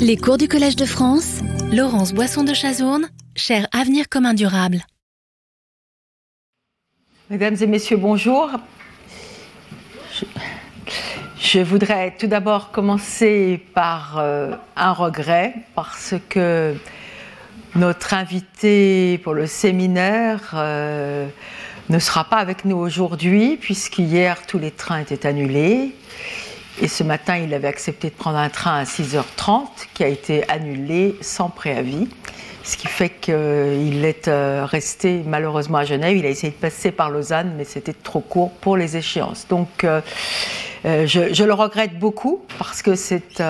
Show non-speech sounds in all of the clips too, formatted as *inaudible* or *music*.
Les cours du Collège de France, Laurence Boisson de Chazourne, cher Avenir commun durable. Mesdames et messieurs, bonjour. Je, voudrais tout d'abord commencer par euh, un regret parce que notre invité pour le séminaire euh, ne sera pas avec nous aujourd'hui puisqu'hier tous les trains étaient annulés. Et ce matin, il avait accepté de prendre un train à 6h30 qui a été annulé sans préavis. Ce qui fait qu'il est euh, resté malheureusement à Genève. Il a essayé de passer par Lausanne, mais c'était trop court pour les échéances. Donc euh, euh, je, le regrette beaucoup parce que c'est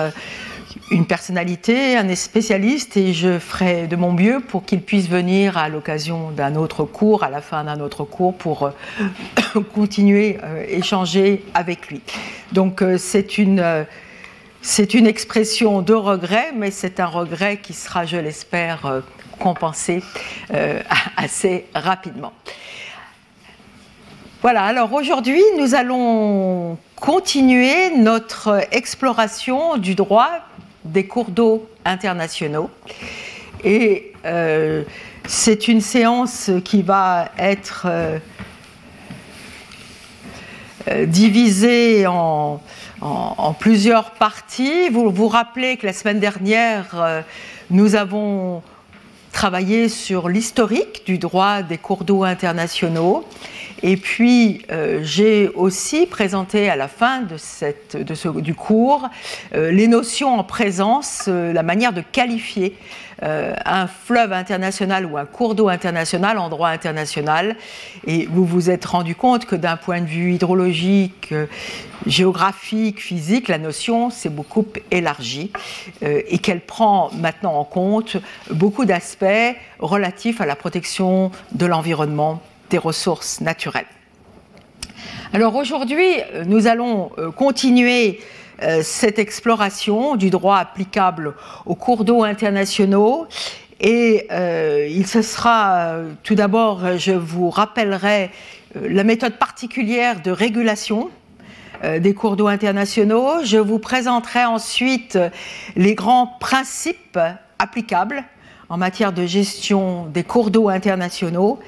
une personnalité, un spécialiste, et je ferai de mon mieux pour qu'il puisse venir à l'occasion d'un autre cours, à la fin d'un autre cours, pour euh, *coughs* continuer à euh, échanger avec lui. Donc euh, c'est une, c'est une expression de regret, mais c'est un regret qui sera, je l'espère, compensé *laughs* assez rapidement. Voilà, alors aujourd'hui, nous allons continuer notre exploration du droit des cours d'eau internationaux. Et euh, c'est une séance qui va être euh, euh, divisée en, en, plusieurs parties. Vous vous rappelez que la semaine dernière, nous avons travaillé sur l'historique du droit des cours d'eau internationaux. Et puis, euh, j'ai aussi présenté à la fin de ce, du cours euh, les notions en présence, euh, la manière de qualifier un fleuve international ou un cours d'eau international en droit international. Et vous vous êtes rendu compte que d'un point de vue hydrologique, géographique, physique, la notion s'est beaucoup élargie et qu'elle prend maintenant en compte beaucoup d'aspects relatifs à la protection de l'environnement des ressources naturelles. Alors aujourd'hui, nous allons euh, continuer euh, cette exploration du droit applicable aux cours d'eau internationaux et euh, il se sera tout d'abord, je vous rappellerai la méthode particulière de régulation des cours d'eau internationaux. Je vous présenterai ensuite les grands principes applicables en matière de gestion des cours d'eau internationaux.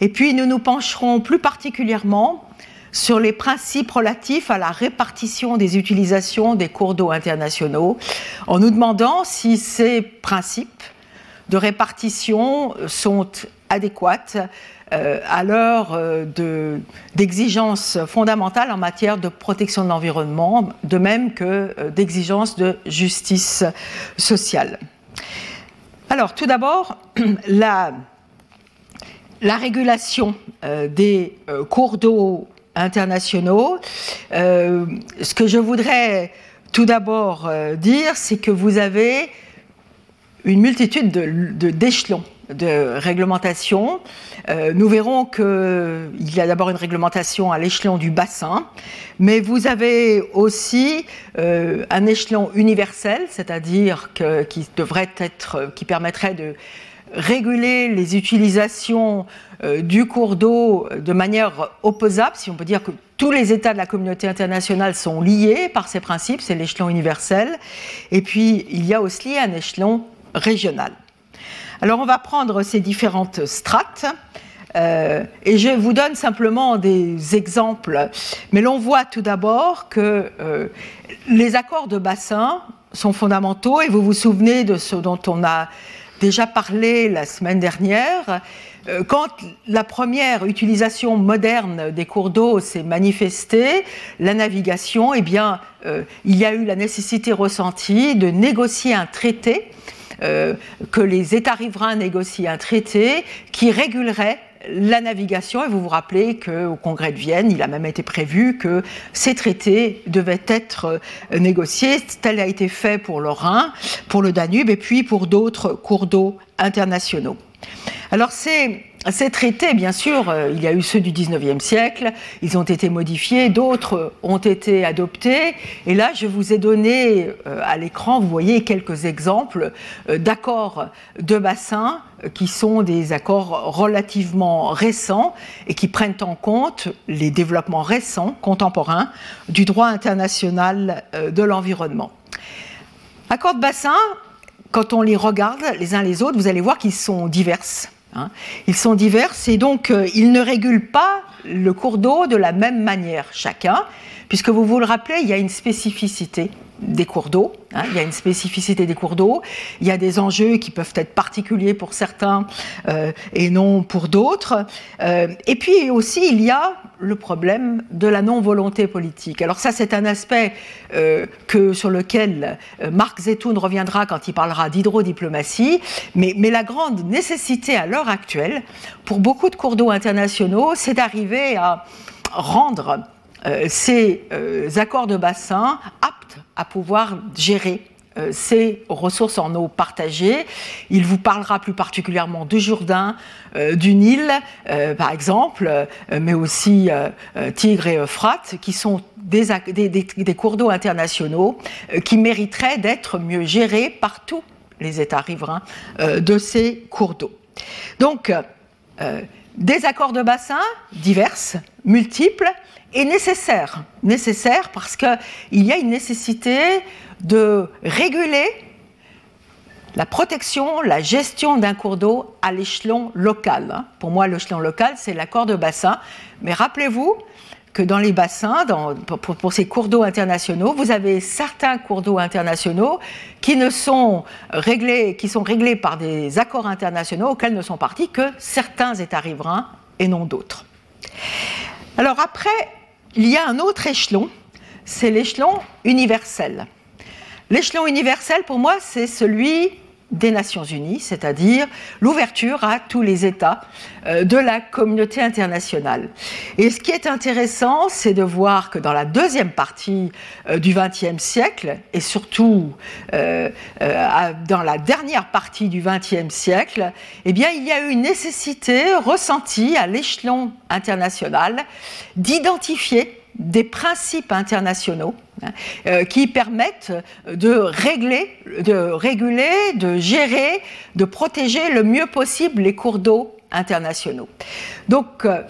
Et puis nous nous pencherons plus particulièrement sur les principes relatifs à la répartition des utilisations des cours d'eau internationaux, en nous demandant si ces principes de répartition sont adéquates euh, à l'heure euh, d'exigences fondamentales en matière de protection de l'environnement, de même que euh, d'exigences de justice sociale. Alors, tout d'abord, *clears throat* la, la, régulation euh, des euh, cours d'eau internationaux. Euh, ce que je voudrais tout d'abord dire, c'est que vous avez une multitude d'échelons de, de, réglementation. Euh, nous verrons qu'il y a d'abord une réglementation à l'échelon du bassin, mais vous avez aussi euh, un échelon universel, c'est-à-dire qui devrait être, qui permettrait de réguler les utilisations euh, du cours d'eau de manière opposable, si on peut dire que tous les États de la communauté internationale sont liés par ces principes, c'est l'échelon universel, et puis il y a aussi un échelon régional. Alors on va prendre ces différentes strates. Euh, et je vous donne simplement des exemples. Mais l'on voit tout d'abord que euh, les accords de bassin sont fondamentaux et vous vous souvenez de ce dont on a déjà parlé la semaine dernière. Euh, quand la première utilisation moderne des cours d'eau s'est manifestée, la navigation, eh bien, il y a eu la nécessité ressentie de négocier un traité que les États riverains négocient un traité qui régulerait la navigation, et vous vous rappelez qu'au Congrès de Vienne, il a même été prévu que ces traités devaient être euh, négociés. Tel a été fait pour le Rhin, pour le Danube, et puis pour d'autres cours d'eau internationaux. Alors ces traités, bien sûr, euh, il y a eu ceux du 19e siècle, ils ont été modifiés, d'autres ont été adoptés. Et là, je vous ai donné euh, à l'écran, vous voyez quelques exemples euh, d'accords de bassin qui sont des accords relativement récents et qui prennent en compte les développements récents, contemporains, du droit international de l'environnement. Accord de bassin, quand on les regarde les uns les autres, vous allez voir qu'ils sont divers. Hein. Ils sont divers et donc euh, ils ne régulent pas le cours d'eau de la même manière chacun, puisque vous vous le rappelez, il y a une spécificité des cours d'eau. Hein. il y a une spécificité des cours d'eau. Il y a des enjeux qui peuvent être particuliers pour certains euh, et non pour d'autres. Euh, et puis aussi, il y a le problème de la non-volonté politique. Alors ça, c'est un aspect euh, que, sur lequel Marc Zetoun reviendra quand il parlera d'hydrodiplomatie. Mais, mais la grande nécessité à l'heure actuelle, pour beaucoup de cours d'eau internationaux, c'est d'arriver à rendre ces accords de bassin aptes à pouvoir gérer euh, ces ressources en eau partagées. Il vous parlera plus particulièrement du Jourdain, euh, du Nil, euh, par exemple, mais aussi Tigre et Euphrate, qui sont des, des cours d'eau internationaux qui mériteraient d'être mieux gérés par tous les États riverains de ces cours d'eau. Donc, des accords de bassin divers, multiples, est nécessaire. Nécessaire parce qu'il y a une nécessité de réguler la protection, la gestion d'un cours d'eau à l'échelon local. Pour moi, l'échelon local, c'est l'accord de bassin. Mais rappelez-vous que dans les bassins, pour, ces cours d'eau internationaux, vous avez certains cours d'eau internationaux qui, ne sont réglés, qui sont réglés par des accords internationaux auxquels ne sont partis que certains États riverains et non d'autres. Alors après, il y a un autre échelon, c'est l'échelon universel. L'échelon universel, pour moi, c'est celui des Nations Unies, c'est-à-dire l'ouverture à tous les États euh, de la communauté internationale. Et ce qui est intéressant, c'est de voir que dans la deuxième partie euh, du XXe siècle, et surtout euh, dans la dernière partie du XXe siècle, eh bien, il y a eu une nécessité ressentie à l'échelon international d'identifier des principes internationaux hein, euh, qui permettent de régler, de réguler, de gérer, de protéger le mieux possible les cours d'eau internationaux. Donc, euh,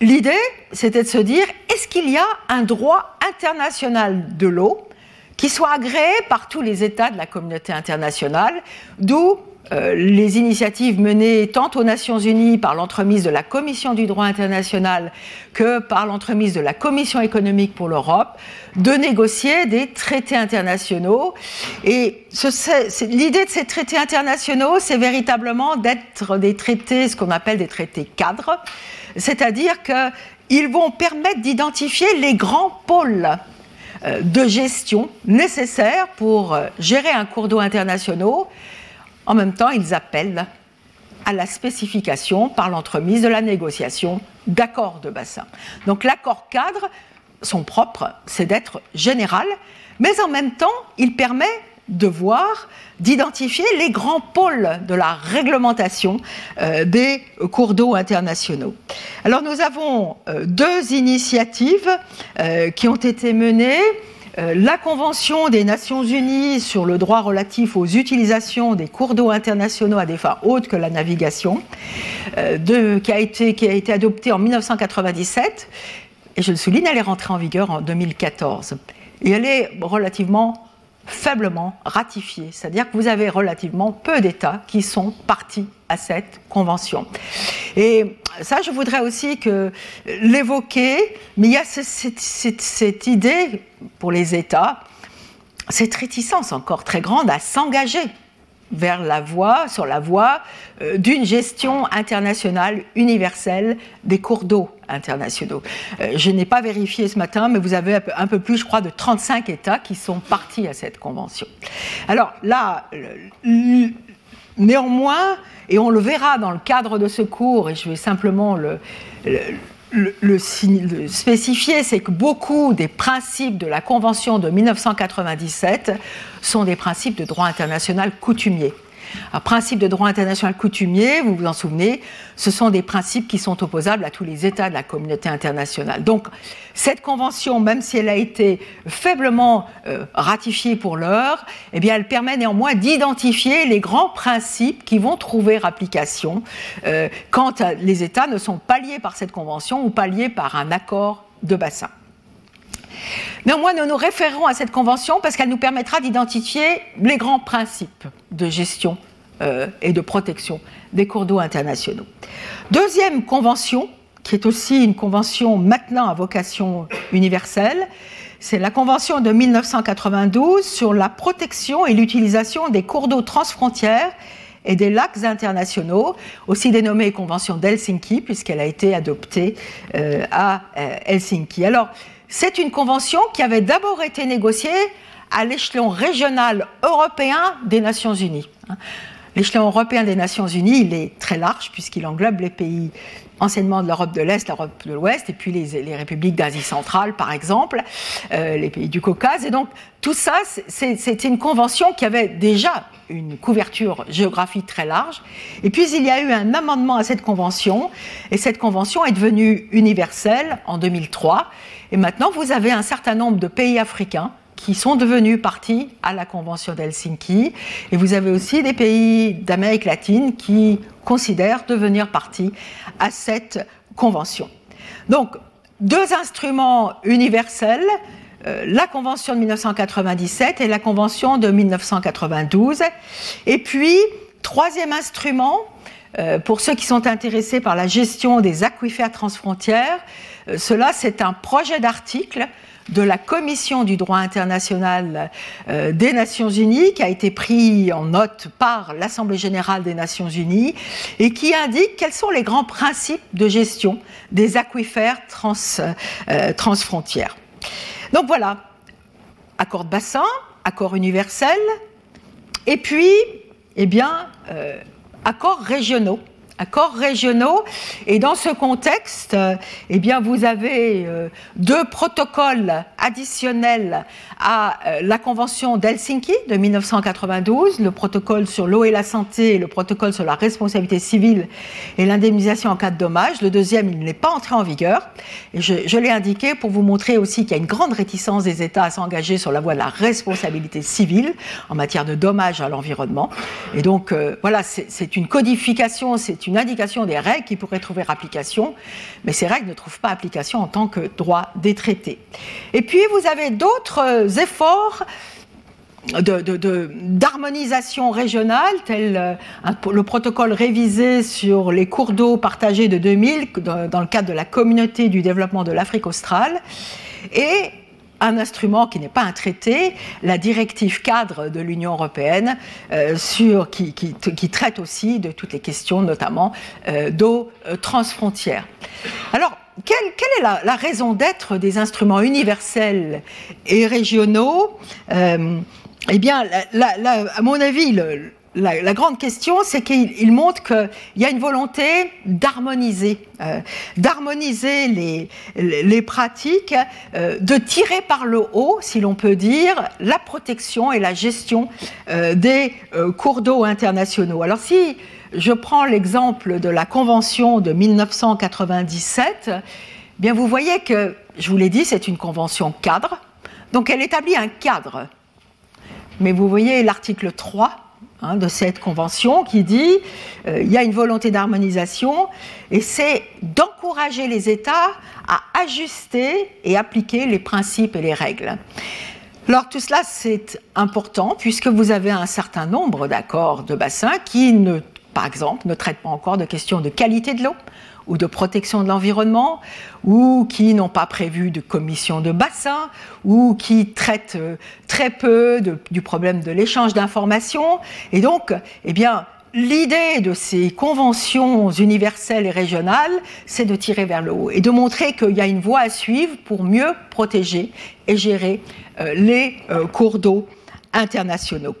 l'idée, c'était de se dire, est-ce qu'il y a un droit international de l'eau qui soit agréé par tous les États de la communauté internationale, d'où euh, les initiatives menées tant aux Nations Unies par l'entremise de la Commission du droit international que par l'entremise de la Commission économique pour l'Europe, de négocier des traités internationaux. Et l'idée de ces traités internationaux, c'est véritablement d'être des traités, ce qu'on appelle des traités cadres, c'est-à-dire qu'ils vont permettre d'identifier les grands pôles euh, de gestion nécessaires pour euh, gérer un cours d'eau international en même temps, ils appellent à la spécification par l'entremise de la négociation d'accords de bassin. Donc l'accord cadre, son propre, c'est d'être général, mais en même temps, il permet de voir, d'identifier les grands pôles de la réglementation euh, des cours d'eau internationaux. Alors nous avons euh, deux initiatives euh, qui ont été menées la Convention des Nations Unies sur le droit relatif aux utilisations des cours d'eau internationaux à des fins autres que la navigation, euh, qui, a été, qui a été adoptée en 1997, et je le souligne, elle est rentrée en vigueur en 2014. Et elle est relativement faiblement ratifiée, c'est-à-dire que vous avez relativement peu d'États qui sont partis à cette convention. Et ça, je voudrais aussi que l'évoquer, mais il y a cette idée pour les États, cette réticence encore très grande à s'engager vers la voie, sur la voie euh, d'une gestion internationale universelle des cours d'eau internationaux. Euh, je n'ai pas vérifié ce matin, mais vous avez un peu plus, je crois, de 35 États qui sont partis à cette convention. Alors là, néanmoins, et on le verra dans le cadre de ce cours, et je vais simplement le, le, spécifier, c'est que beaucoup des principes de la Convention de 1997 sont des principes de droit international coutumier. Un principe de droit international coutumier, vous vous en souvenez, ce sont des principes qui sont opposables à tous les États de la communauté internationale. Donc, cette convention, même si elle a été faiblement euh, ratifiée pour l'heure, eh bien, elle permet néanmoins d'identifier les grands principes qui vont trouver application euh, quand les États ne sont pas liés par cette convention ou pas liés par un accord de bassin. Néanmoins, nous nous référons à cette convention parce qu'elle nous permettra d'identifier les grands principes de gestion euh, et de protection des cours d'eau internationaux. Deuxième convention, qui est aussi une convention maintenant à vocation universelle, c'est la convention de 1992 sur la protection et l'utilisation des cours d'eau transfrontières et des lacs internationaux, aussi dénommée Convention d'Helsinki, puisqu'elle a été adoptée euh, à euh, Helsinki. C'est une convention qui avait d'abord été négociée à l'échelon régional européen des Nations Unies. L'échelon européen des Nations Unies, il est très large puisqu'il englobe les pays anciennement de l'Europe de l'Est, l'Europe de l'Ouest, et puis les, républiques d'Asie centrale, par exemple, euh, les pays du Caucase. Et donc, tout ça, c'est une convention qui avait déjà une couverture géographique très large. Et puis, il y a eu un amendement à cette convention, et cette convention est devenue universelle en 2003. Et maintenant, vous avez un certain nombre de pays africains qui sont devenus partis à la Convention d'Helsinki. Et vous avez aussi des pays d'Amérique latine qui considèrent devenir partis à cette Convention. Donc, deux instruments universels, euh, la Convention de 1997 et la Convention de 1992. Et puis, troisième instrument, euh, pour ceux qui sont intéressés par la gestion des aquifères transfrontières, euh, cela c'est un projet d'article de la Commission du droit international euh, des Nations Unies, qui a été pris en note par l'Assemblée générale des Nations Unies, et qui indique quels sont les grands principes de gestion des aquifères transfrontières. Donc voilà, accord de bassin, accord universel, et puis, eh bien, accords régionaux accords régionaux. Et dans ce contexte, eh bien, vous avez euh, deux protocoles additionnels à euh, la Convention d'Helsinki de 1992, le protocole sur l'eau et la santé le protocole sur la responsabilité civile et l'indemnisation en cas de dommage. Le deuxième, il n'est pas entré en vigueur. Je, l'ai indiqué pour vous montrer aussi qu'il y a une grande réticence des États à s'engager sur la voie de la responsabilité civile en matière de dommages à l'environnement. Et donc, euh, voilà, c'est une codification, c'est une indication des règles qui pourraient trouver application, mais ces règles ne trouvent pas application en tant que droit des traités. Et puis vous avez d'autres efforts d'harmonisation régionale, tel euh, le protocole révisé sur les cours d'eau partagés de 2000 dans le cadre de la communauté du développement de l'Afrique australe, et un instrument qui n'est pas un traité, la directive cadre de l'Union européenne, euh, sur, qui, traite aussi de toutes les questions, notamment euh, d'eau transfrontière. Alors, quelle, est la, raison d'être des instruments universels et régionaux Eh bien, à mon avis, la, grande question, c'est qu'il montre qu'il y a une volonté d'harmoniser, euh, d'harmoniser les, pratiques, euh, de tirer par le haut, si l'on peut dire, la protection et la gestion euh, des cours d'eau internationaux. Alors si je prends l'exemple de la Convention de 1997, eh bien vous voyez que, je vous l'ai dit, c'est une convention cadre, donc elle établit un cadre. Mais vous voyez l'article 3 Hein, de cette convention qui dit euh, il y a une volonté d'harmonisation et c'est d'encourager les États à ajuster et appliquer les principes et les règles. Alors tout cela c'est important puisque vous avez un certain nombre d'accords de bassin qui ne, par exemple, ne traitent pas encore de questions de qualité de l'eau ou de protection de l'environnement, ou qui n'ont pas prévu de commission de bassin, ou qui traitent euh, très peu du problème de l'échange d'informations. Et donc, eh bien, l'idée de ces conventions universelles et régionales, c'est de tirer vers le haut et de montrer qu'il y a une voie à suivre pour mieux protéger et gérer euh, les euh, cours d'eau internationaux.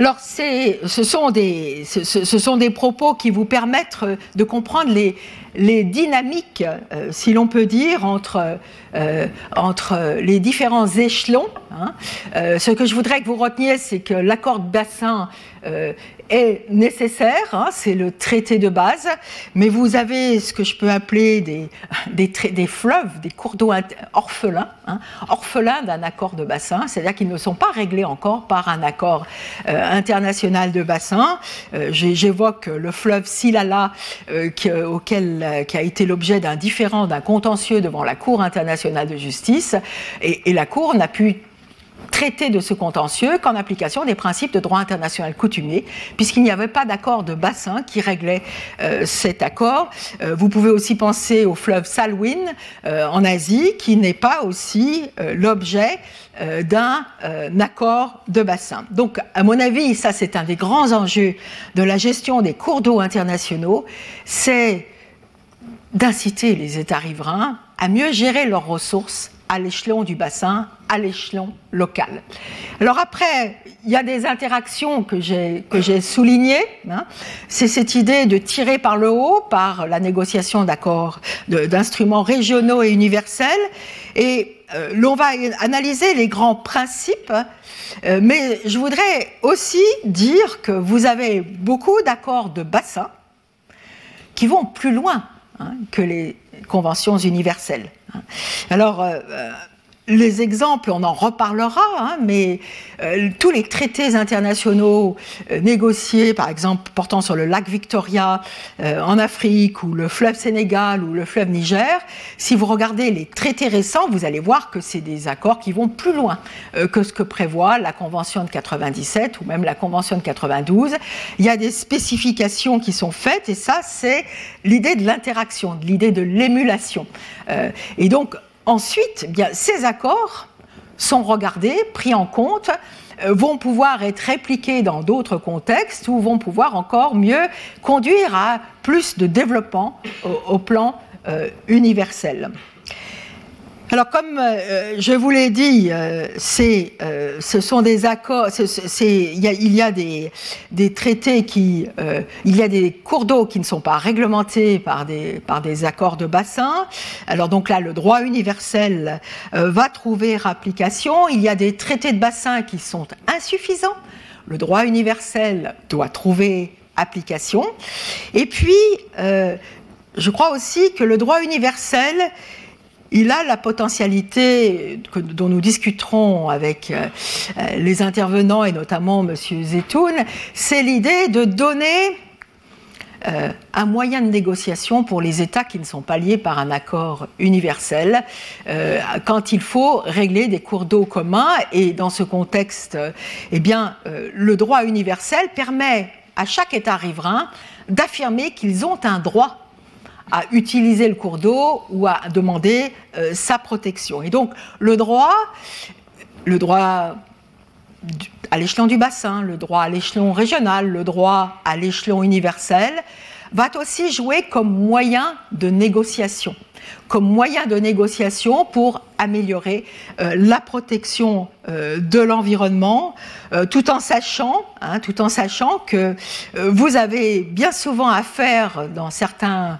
Alors, ce sont, des, propos qui vous permettent de comprendre les, dynamiques, euh, si l'on peut dire, entre, euh, les différents échelons. Hein. Euh, ce que je voudrais que vous reteniez, c'est que l'accord de bassin est nécessaire, hein, c'est le traité de base, mais vous avez ce que je peux appeler des, des, fleuves, des cours d'eau orphelins, hein, orphelins d'un accord de bassin, c'est-à-dire qu'ils ne sont pas réglés encore par un accord euh, international de bassin. J'évoque le fleuve Silala, auquel, qui a été l'objet d'un différend, d'un contentieux devant la Cour internationale de justice, et la Cour n'a pu traiter de ce contentieux qu'en application des principes de droit international coutumier, puisqu'il n'y avait pas d'accord de bassin qui réglait euh, cet accord. Euh, vous pouvez aussi penser au fleuve Salween euh, en Asie, qui n'est pas aussi l'objet d'un accord de bassin. Donc, à mon avis, ça c'est un des grands enjeux de la gestion des cours d'eau internationaux, c'est d'inciter les États riverains à mieux gérer leurs ressources à l'échelon du bassin, à l'échelon local. Alors après, il y a des interactions que j'ai soulignées. Hein. C'est cette idée de tirer par le haut, par la négociation d'accords, d'instruments régionaux et universels. Et euh, l'on va analyser les grands principes, euh, mais je voudrais aussi dire que vous avez beaucoup d'accords de bassin qui vont plus loin hein, que les conventions universelles. Alors, euh, les exemples, on en reparlera, hein, mais euh, tous les traités internationaux négociés, par exemple portant sur le lac Victoria en Afrique, ou le fleuve Sénégal, ou le fleuve Niger, si vous regardez les traités récents, vous allez voir que c'est des accords qui vont plus loin que ce que prévoit la Convention de 97 ou même la Convention de 92. Il y a des spécifications qui sont faites, et ça, c'est l'idée de l'interaction, l'idée de l'émulation. et donc, Ensuite, eh ces accords sont regardés, pris en compte, euh, vont pouvoir être répliqués dans d'autres contextes ou vont pouvoir encore mieux conduire à plus de développement au, plan euh, universel. Alors, comme euh, je vous l'ai dit, euh, euh, ce sont des accords, il y a, des, traités qui, il y a des cours d'eau qui ne sont pas réglementés par des, par des accords de bassin. Alors donc là, le droit universel va trouver application. Il y a des traités de bassin qui sont insuffisants. Le droit universel doit trouver application. Et puis, je crois aussi que le droit universel il a la potentialité dont nous discuterons avec euh, euh, les intervenants et notamment M. Zetoun, c'est l'idée de donner euh, un moyen de négociation pour les États qui ne sont pas liés par un accord universel quand il faut régler des cours d'eau communs. Et dans ce contexte, eh le droit universel permet à chaque État riverain d'affirmer qu'ils ont un droit à utiliser le cours d'eau ou à demander euh, sa protection. Et donc le droit, le droit à l'échelon du bassin, le droit à l'échelon régional, le droit à l'échelon universel, va aussi jouer comme moyen de négociation, comme moyen de négociation pour améliorer euh, la protection euh, de l'environnement, tout en sachant, hein, tout en sachant que vous avez bien souvent affaire dans certains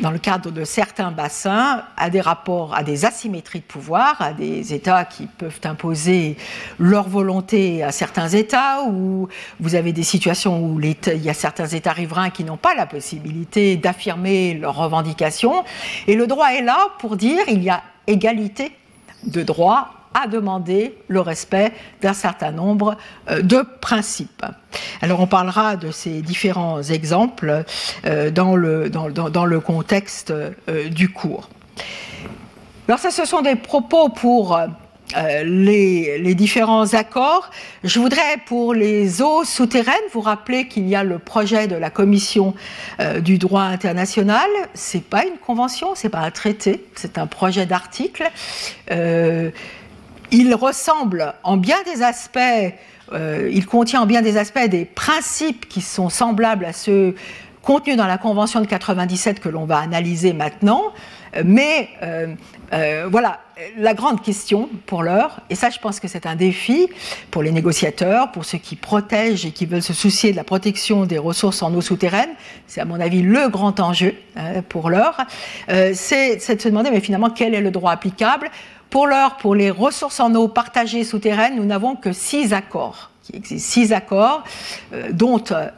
dans le cadre de certains bassins, à des rapports, à des asymétries de pouvoir, à des États qui peuvent imposer leur volonté à certains États, ou vous avez des situations où il y a certains États riverains qui n'ont pas la possibilité d'affirmer leurs revendications. Et le droit est là pour dire il y a égalité de droits à demander le respect d'un certain nombre euh, de principes. Alors on parlera de ces différents exemples euh, dans le, dans, le contexte euh, du cours. Alors ça, ce sont des propos pour les, différents accords. Je voudrais, pour les eaux souterraines, vous rappeler qu'il y a le projet de la Commission du droit international. C'est pas une convention, c'est pas un traité, c'est un projet d'article il ressemble en bien des aspects, euh, il contient en bien des aspects des principes qui sont semblables à ceux contenus dans la Convention de 97 que l'on va analyser maintenant. Mais euh, euh, voilà, la grande question pour l'heure, et ça je pense que c'est un défi pour les négociateurs, pour ceux qui protègent et qui veulent se soucier de la protection des ressources en eau souterraine, c'est à mon avis le grand enjeu pour l'heure, c'est de se demander mais finalement quel est le droit applicable? Pour l'heure, pour les ressources en eau partagées souterraines, nous n'avons que six accords Existe six accords, euh, dont euh,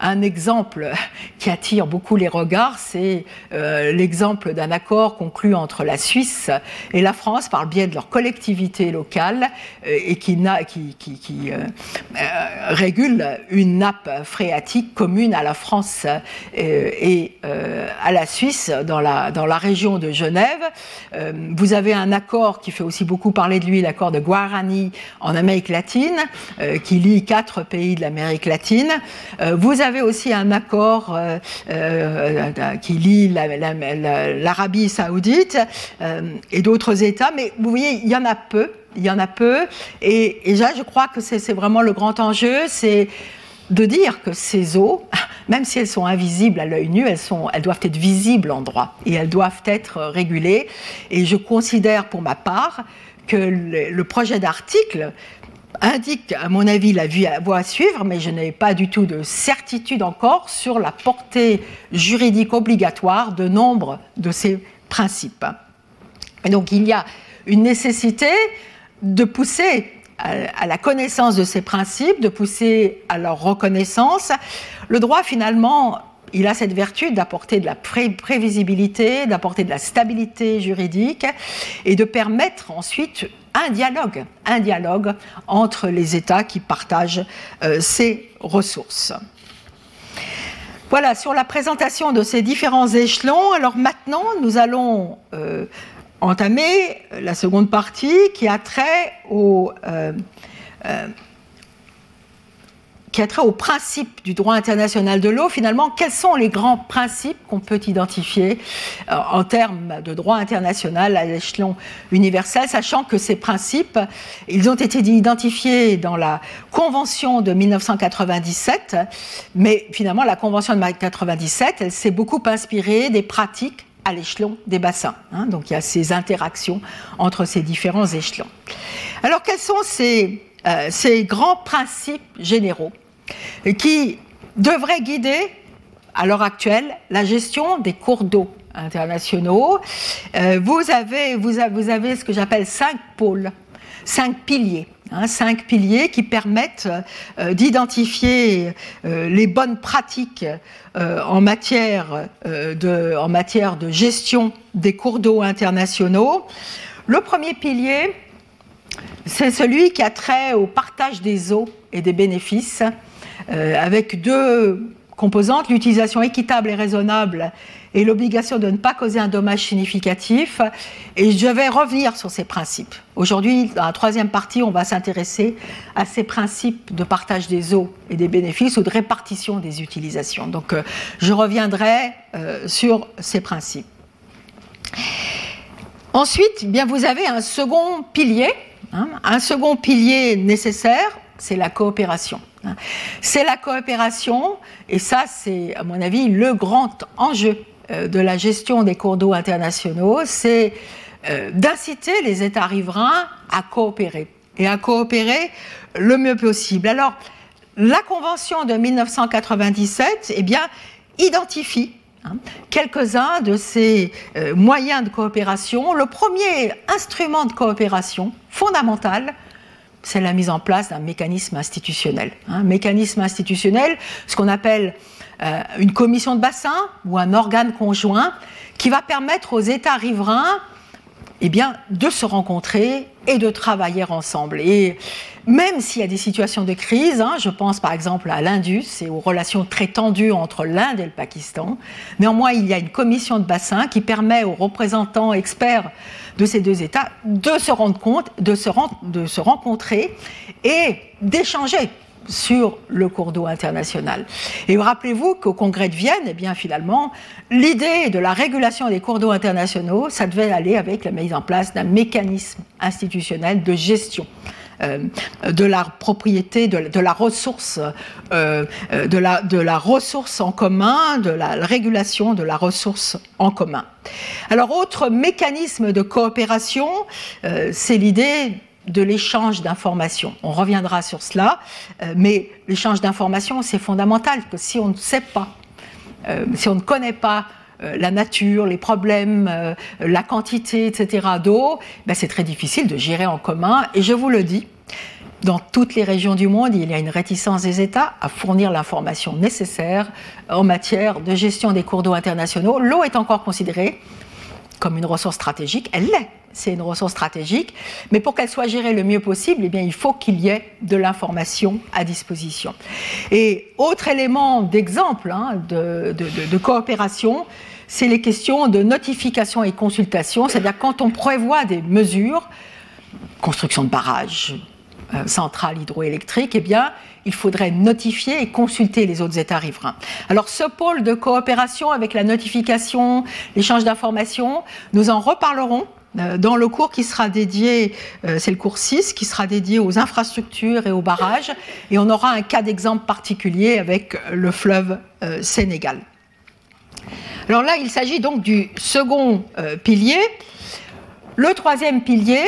un exemple qui attire beaucoup les regards, c'est euh, l'exemple d'un accord conclu entre la Suisse et la France par le biais de leur collectivité locale et qui, régule une nappe phréatique commune à la France et à la Suisse dans la, dans la région de Genève. vous avez un accord qui fait aussi beaucoup parler de lui, l'accord de Guarani en Amérique latine lie quatre pays de l'Amérique latine. Euh, vous avez aussi un accord euh, euh, qui lie l'Arabie saoudite et d'autres États, mais vous voyez, il y en a peu. Il y en a peu. Et, là, je crois que c'est vraiment le grand enjeu, c'est de dire que ces eaux, *laughs* même si elles sont invisibles à l'œil nu, elles, sont, elles doivent être visibles en droit et elles doivent être régulées. Et je considère pour ma part que le projet d'article indique, à mon avis, la voie à suivre, mais je n'ai pas du tout de certitude encore sur la portée juridique obligatoire de nombre de ces principes. Et donc il y a une nécessité de pousser à la connaissance de ces principes, de pousser à leur reconnaissance. Le droit, finalement, il a cette vertu d'apporter de la prévisibilité, d'apporter de la stabilité juridique et de permettre ensuite un dialogue, un dialogue entre les États qui partagent euh, ces ressources. Voilà, sur la présentation de ces différents échelons, alors maintenant nous allons euh, entamer la seconde partie qui a trait au, euh, qui a trait au principe du droit international de l'eau, finalement, quels sont les grands principes qu'on peut identifier euh, en termes de droit international à l'échelon universel, sachant que ces principes, ils ont été identifiés dans la Convention de 1997, mais finalement, la Convention de 1997, elle s'est beaucoup inspirée des pratiques à l'échelon des bassins. Hein. donc il y a ces interactions entre ces différents échelons. Alors quels sont ces euh, ces grands principes généraux qui devraient guider, à l'heure actuelle, la gestion des cours d'eau internationaux. Euh, vous, avez, vous, avez, ce que j'appelle cinq pôles, cinq piliers. Hein, cinq piliers qui permettent euh, d'identifier les bonnes pratiques en, matière, de, en matière de gestion des cours d'eau internationaux. Le premier pilier, c'est celui qui a trait au partage des eaux et des bénéfices, euh, avec deux composantes, l'utilisation équitable et raisonnable et l'obligation de ne pas causer un dommage significatif. Et je vais revenir sur ces principes. Aujourd'hui, dans la troisième partie, on va s'intéresser à ces principes de partage des eaux et des bénéfices ou de répartition des utilisations. Donc, euh, je reviendrai euh, sur ces principes. Ensuite, bien, vous avez un second pilier. Un second pilier nécessaire, c'est la coopération. Hein. C'est la coopération, et ça, c'est, à mon avis, le grand enjeu euh, de la gestion des cours d'eau internationaux, c'est euh, d'inciter les États riverains à coopérer, et à coopérer le mieux possible. Alors, la Convention de 1997, eh bien, identifie Hein. Quelques-uns de ces euh, moyens de coopération. Le premier instrument de coopération fondamental, c'est la mise en place d'un mécanisme institutionnel. Un hein. mécanisme institutionnel, ce qu'on appelle euh, une commission de bassin ou un organe conjoint qui va permettre aux États riverains eh bien, de se rencontrer et de travailler ensemble. Et même s'il y a des situations de crise, hein, je pense par exemple à l'Indus et aux relations très tendues entre l'Inde et le Pakistan, néanmoins il y a une commission de bassin qui permet aux représentants experts de ces deux États de se rendre compte, de se, de se rencontrer et d'échanger sur le cours d'eau international. Et rappelez-vous qu'au congrès de Vienne, eh bien finalement, l'idée de la régulation des cours d'eau internationaux, ça devait aller avec la mise en place d'un mécanisme institutionnel de gestion. Euh, de la propriété, de, la ressource, euh, la, de la ressource en commun, de la régulation de la ressource en commun. Alors, autre mécanisme de coopération, euh, c'est l'idée de l'échange d'informations. On reviendra sur cela, euh, mais l'échange d'informations, c'est fondamental, que si on ne sait pas, euh, si on ne connaît pas euh, la nature, les problèmes, la quantité, etc. d'eau, ben c'est très difficile de gérer en commun. Et je vous le dis, dans toutes les régions du monde, il y a une réticence des États à fournir l'information nécessaire en matière de gestion des cours d'eau internationaux. L'eau est encore considérée comme une ressource stratégique. Elle l'est, c'est une ressource stratégique, mais pour qu'elle soit gérée le mieux possible, eh bien, il faut qu'il y ait de l'information à disposition. Et autre élément d'exemple hein, de, coopération, c'est les questions de notification et consultation, c'est-à-dire quand on prévoit des mesures, construction de barrages, euh, centrale hydroélectrique, eh bien, il faudrait notifier et consulter les autres États riverains. Alors, ce pôle de coopération avec la notification, l'échange d'informations, nous en reparlerons euh, dans le cours qui sera dédié, euh, c'est le cours 6, qui sera dédié aux infrastructures et aux barrages, et on aura un cas d'exemple particulier avec le fleuve Sénégal. Alors là, il s'agit donc du second pilier. Le troisième pilier,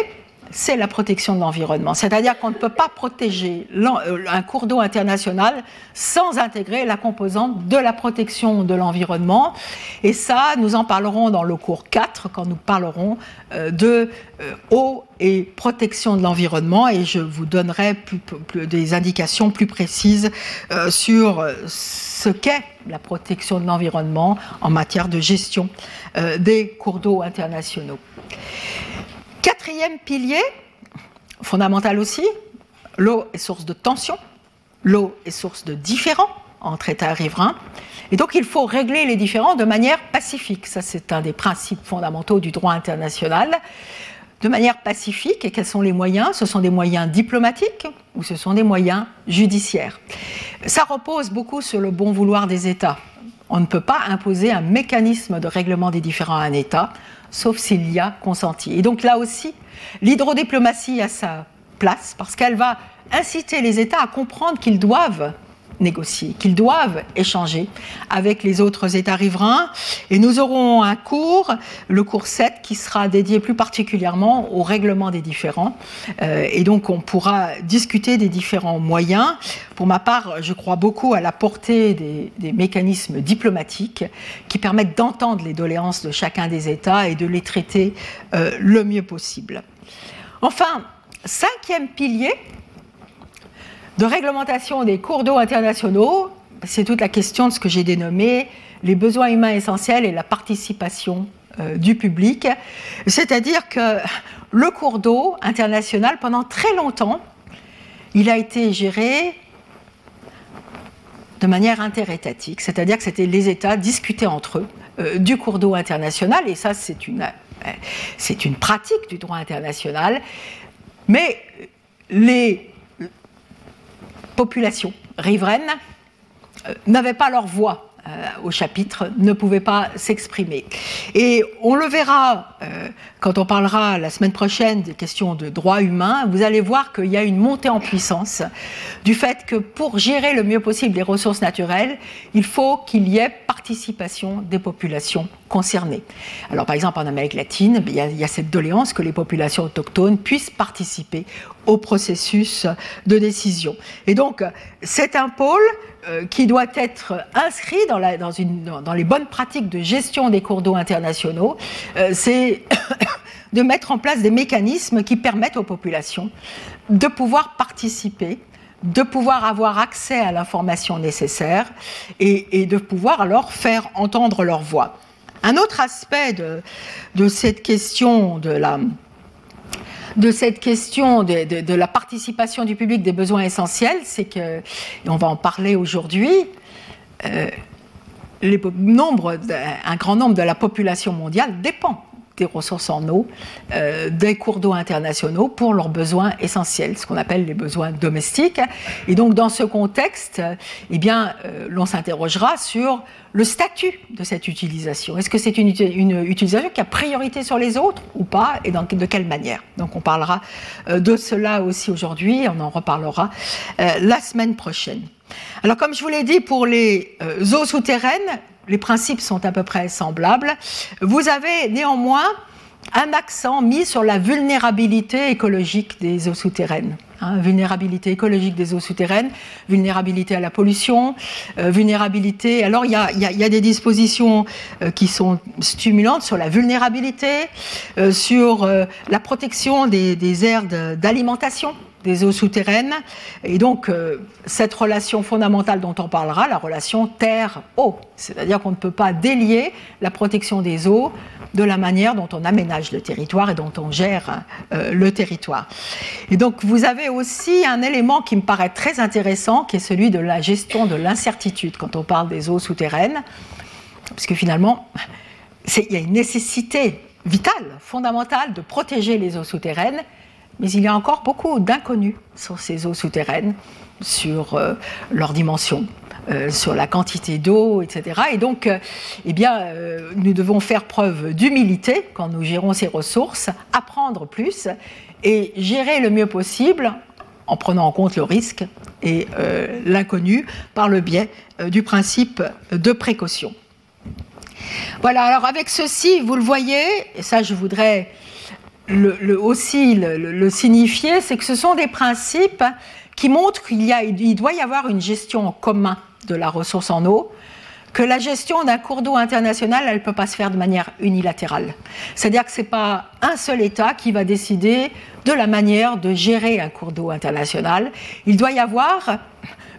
c'est la protection de l'environnement. C'est-à-dire qu'on ne peut pas protéger euh, un cours d'eau international sans intégrer la composante de la protection de l'environnement. Et ça, nous en parlerons dans le cours 4 quand nous parlerons euh, de euh, eau et protection de l'environnement et je vous donnerai des indications plus précises sur ce qu'est la protection de l'environnement en matière de gestion des cours d'eau internationaux. Quatrième pilier, fondamental aussi, l'eau est source de tension, l'eau est source de différends entre États riverains, et donc il faut régler les différends de manière pacifique. Ça, c'est un des principes fondamentaux du droit international. De manière pacifique, et quels sont les moyens? Ce sont des moyens diplomatiques ou ce sont des moyens judiciaires? Ça repose beaucoup sur le bon vouloir des États. On ne peut pas imposer un mécanisme de règlement des différends à un État sauf s'il y a consenti. Et donc là aussi, l'hydrodiplomatie a sa place parce qu'elle va inciter les États à comprendre qu'ils doivent négocier, qu'ils doivent échanger avec les autres États riverains. Et nous aurons un cours, le cours 7, qui sera dédié plus particulièrement au règlement des différends. Euh, et donc on pourra discuter des différents moyens. Pour ma part, je crois beaucoup à la portée des, mécanismes diplomatiques qui permettent d'entendre les doléances de chacun des États et de les traiter euh, le mieux possible. Enfin, cinquième pilier, de réglementation des cours d'eau internationaux, c'est toute la question de ce que j'ai dénommé les besoins humains essentiels et la participation euh, du public. C'est-à-dire que le cours d'eau international, pendant très longtemps, il a été géré de manière interétatique, c'est-à-dire que c'était les États discutaient entre eux euh, du cours d'eau international, et ça c'est une, euh, une pratique du droit international, mais les populations riveraines euh, n'avaient pas leur voix euh, au chapitre ne pouvaient pas s'exprimer. Et on le verra euh, quand on parlera la semaine prochaine des questions de droits humains, vous allez voir qu'il y a une montée en puissance du fait que pour gérer le mieux possible les ressources naturelles, il faut qu'il y ait participation des populations concernées. Alors par exemple en Amérique latine, il y, a, il y a cette doléance que les populations autochtones puissent participer au processus de décision. Et donc c'est un pôle euh, qui doit être inscrit dans, les bonnes pratiques de gestion des cours d'eau internationaux, euh, c'est *coughs* de mettre en place des mécanismes qui permettent aux populations de pouvoir participer de pouvoir avoir accès à l'information nécessaire et, de pouvoir alors faire entendre leur voix. Un autre aspect de cette question de la, de cette question de, la participation du public des besoins essentiels, c'est que, et on va en parler aujourd'hui, euh, un grand nombre de la population mondiale dépend des ressources en eau, euh, des cours d'eau internationaux pour leurs besoins essentiels, ce qu'on appelle les besoins domestiques. Et donc dans ce contexte, eh bien, euh, l'on s'interrogera sur le statut de cette utilisation. Est-ce que c'est une, utilisation qui a priorité sur les autres ou pas et dans, de quelle manière? Donc on parlera euh, de cela aussi aujourd'hui, on en reparlera la semaine prochaine. Alors comme je vous l'ai dit, pour les eaux souterraines, les principes sont à peu près semblables. Vous avez néanmoins un accent mis sur la vulnérabilité écologique des eaux souterraines. Hein, vulnérabilité écologique des eaux souterraines, vulnérabilité à la pollution, euh, vulnérabilité. Alors il y a, des dispositions euh, qui sont stimulantes sur la vulnérabilité, euh, sur la protection des, des aires d'alimentation des eaux souterraines. Et donc, euh, cette relation fondamentale dont on parlera, la relation terre-eau, c'est-à-dire qu'on ne peut pas délier la protection des eaux de la manière dont on aménage le territoire et dont on gère euh, le territoire. Et donc, vous avez aussi un élément qui me paraît très intéressant, qui est celui de la gestion de l'incertitude quand on parle des eaux souterraines, parce que finalement, il y a une nécessité vitale, fondamentale, de protéger les eaux souterraines mais il y a encore beaucoup d'inconnus sur ces eaux souterraines, sur euh, leur dimension. Euh, sur la quantité d'eau, etc. Et donc, euh, eh bien, nous devons faire preuve d'humilité quand nous gérons ces ressources, apprendre plus et gérer le mieux possible en prenant en compte le risque et l'inconnu par le biais du principe de précaution. Voilà, alors avec ceci, vous le voyez, et ça je voudrais aussi le, signifier, c'est que ce sont des principes qui montrent qu'il il doit y avoir une gestion en commun de la ressource en eau, que la gestion d'un cours d'eau international, elle ne peut pas se faire de manière unilatérale. C'est-à-dire que ce n'est pas un seul État qui va décider de la manière de gérer un cours d'eau international. Il doit y avoir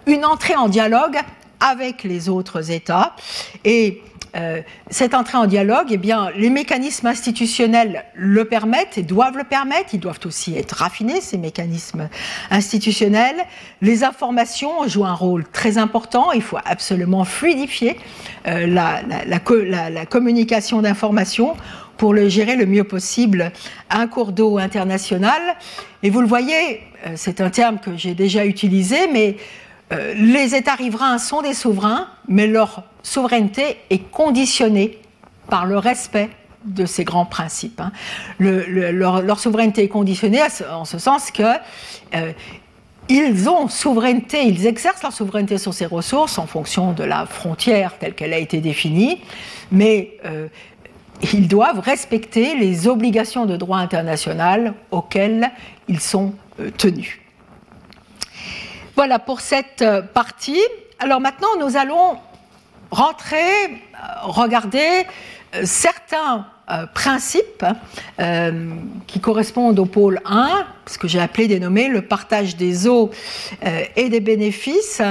une entrée en dialogue avec les autres États. Et euh, cette entrée en dialogue, eh bien, les mécanismes institutionnels le permettent et doivent le permettre. Ils doivent aussi être raffinés, ces mécanismes institutionnels. Les informations jouent un rôle très important. Il faut absolument fluidifier euh, la, la, communication d'informations pour le gérer le mieux possible un cours d'eau international. Et vous le voyez, euh, c'est un terme que j'ai déjà utilisé, mais euh, les États riverains sont des souverains, mais leur souveraineté est conditionnée par le respect de ces grands principes. Hein. leur, souveraineté est conditionnée en ce sens que euh, ils ont souveraineté, ils exercent leur souveraineté sur ces ressources en fonction de la frontière telle qu'elle a été définie, mais euh, ils doivent respecter les obligations de droit international auxquelles ils sont tenus. Voilà pour cette euh, partie. Alors maintenant, nous allons rentrer, euh, regarder euh, certains principes qui correspondent au pôle 1, ce que j'ai appelé dénommé le partage des eaux et des bénéfices,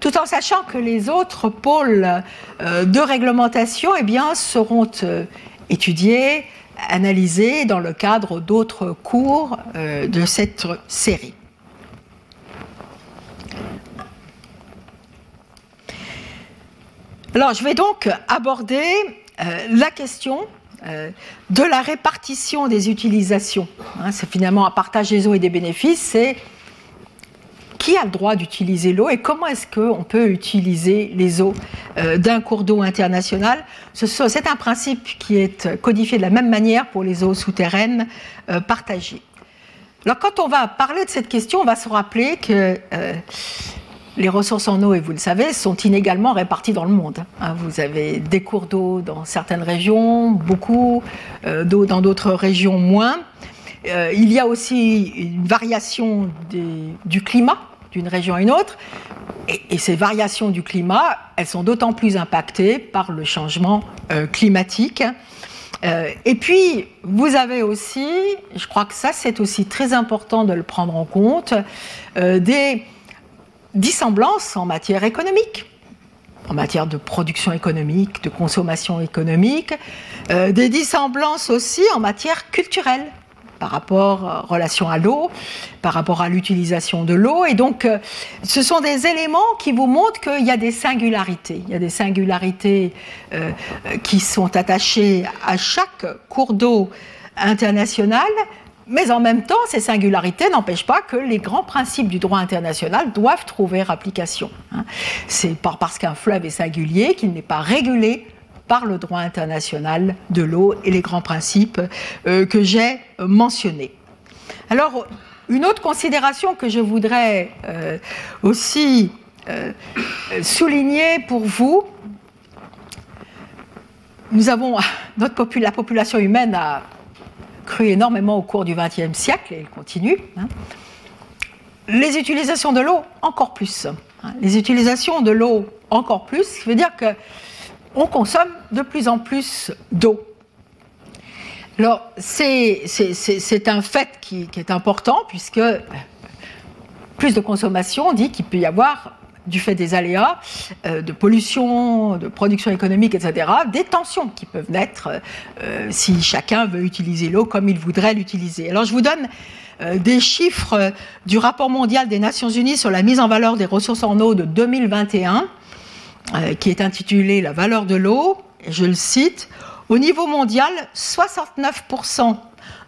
tout en sachant que les autres pôles de réglementation eh seront étudiés, analysés dans le cadre d'autres cours de cette série. Alors, je vais donc aborder euh, la question euh, de la répartition des utilisations. Hein, c'est finalement un partage des eaux et des bénéfices. C'est qui a le droit d'utiliser l'eau et comment est-ce qu'on peut utiliser les eaux euh, d'un cours d'eau international. C'est un principe qui est codifié de la même manière pour les eaux souterraines partagées. Alors quand on va parler de cette question, on va se rappeler que les ressources en eau, et vous le savez, sont inégalement réparties dans le monde. Hein, vous avez des cours d'eau dans certaines régions, beaucoup euh, d'eau dans d'autres régions moins. Euh, il y a aussi une variation du climat d'une région à une autre. Et, ces variations du climat, elles sont d'autant plus impactées par le changement euh, climatique. et puis, vous avez aussi, je crois que ça c'est aussi très important de le prendre en compte, des dissemblances en matière économique, en matière de production économique, de consommation économique, euh, des dissemblances aussi en matière culturelle par rapport euh, relation à l'eau, par rapport à l'utilisation de l'eau. Et donc, euh, ce sont des éléments qui vous montrent qu'il y a des singularités. Il y a des singularités qui sont attachées à chaque cours d'eau international, mais en même temps, ces singularités n'empêchent pas que les grands principes du droit international doivent trouver application. Hein. C'est parce qu'un fleuve est singulier qu'il n'est pas régulé par le droit international de l'eau et les grands principes euh, que j'ai mentionnés. Alors, une autre considération que je voudrais euh, aussi euh, souligner pour vous, nous avons, *laughs* notre la population humaine a cru énormément au cours du XXe siècle et il continue. Hein. Les utilisations de l'eau, encore plus. Hein. Les utilisations de l'eau, encore plus, ce veut dire qu'on consomme de plus en plus d'eau. Alors, c'est un fait qui, est important, puisque plus de consommation dit qu'il peut y avoir du fait des aléas, euh, de pollution, de production économique, etc., des tensions qui peuvent naître euh, si chacun veut utiliser l'eau comme il voudrait l'utiliser. Alors je vous donne euh, des chiffres du rapport mondial des Nations Unies sur la mise en valeur des ressources en eau de 2021, qui est intitulé La valeur de l'eau. Je le cite. Au niveau mondial, 69%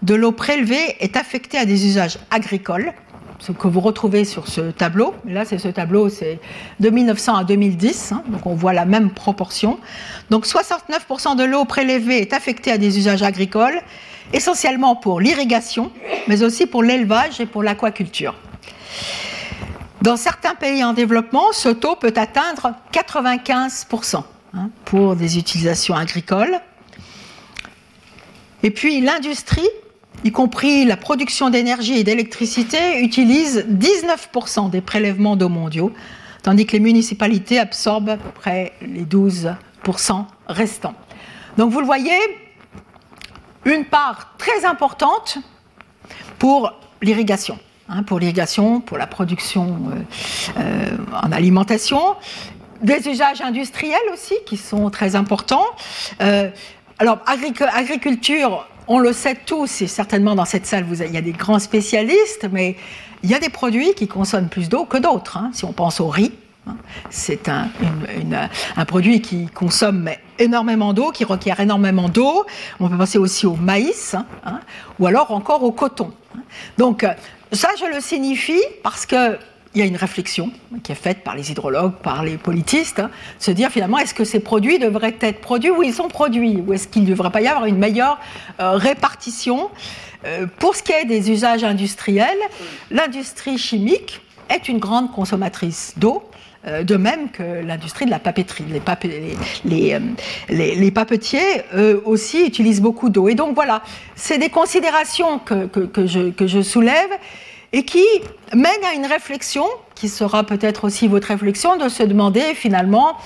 de l'eau prélevée est affectée à des usages agricoles, ce que vous retrouvez sur ce tableau. Là, c'est ce tableau, c'est de 1900 à 2010, hein, donc on voit la même proportion. Donc 69% de l'eau prélevée est affectée à des usages agricoles, essentiellement pour l'irrigation, mais aussi pour l'élevage et pour l'aquaculture. Dans certains pays en développement, ce taux peut atteindre 95% hein, pour des utilisations agricoles. Et puis l'industrie y compris la production d'énergie et d'électricité, utilise 19% des prélèvements d'eau mondiaux, tandis que les municipalités absorbent près les 12% restants. Donc vous le voyez, une part très importante pour l'irrigation. Hein, pour l'irrigation, pour la production euh, euh, en alimentation, des usages industriels aussi qui sont très importants. Euh, alors, agriculture, on le sait tous, et certainement dans cette salle, il y a des grands spécialistes, mais il y a des produits qui consomment plus d'eau que d'autres. Hein. Si on pense au riz, hein, c'est un, produit qui consomme énormément d'eau, qui requiert énormément d'eau. On peut penser aussi au maïs, hein, ou alors encore au coton. Donc, ça, je le signifie parce que il y a une réflexion qui est faite par les hydrologues, par les politistes, hein, se dire finalement est-ce que ces produits devraient être produits où ils sont produits, ou est-ce qu'il ne devrait pas y avoir une meilleure euh, répartition euh, Pour ce qui est des usages industriels, l'industrie chimique est une grande consommatrice d'eau. Euh, de même que l'industrie de la papeterie. Les, papetiers, eux aussi, utilisent beaucoup d'eau. Et donc voilà, c'est des considérations que, que je soulève et qui mène à une réflexion, qui sera peut-être aussi votre réflexion, de se demander finalement,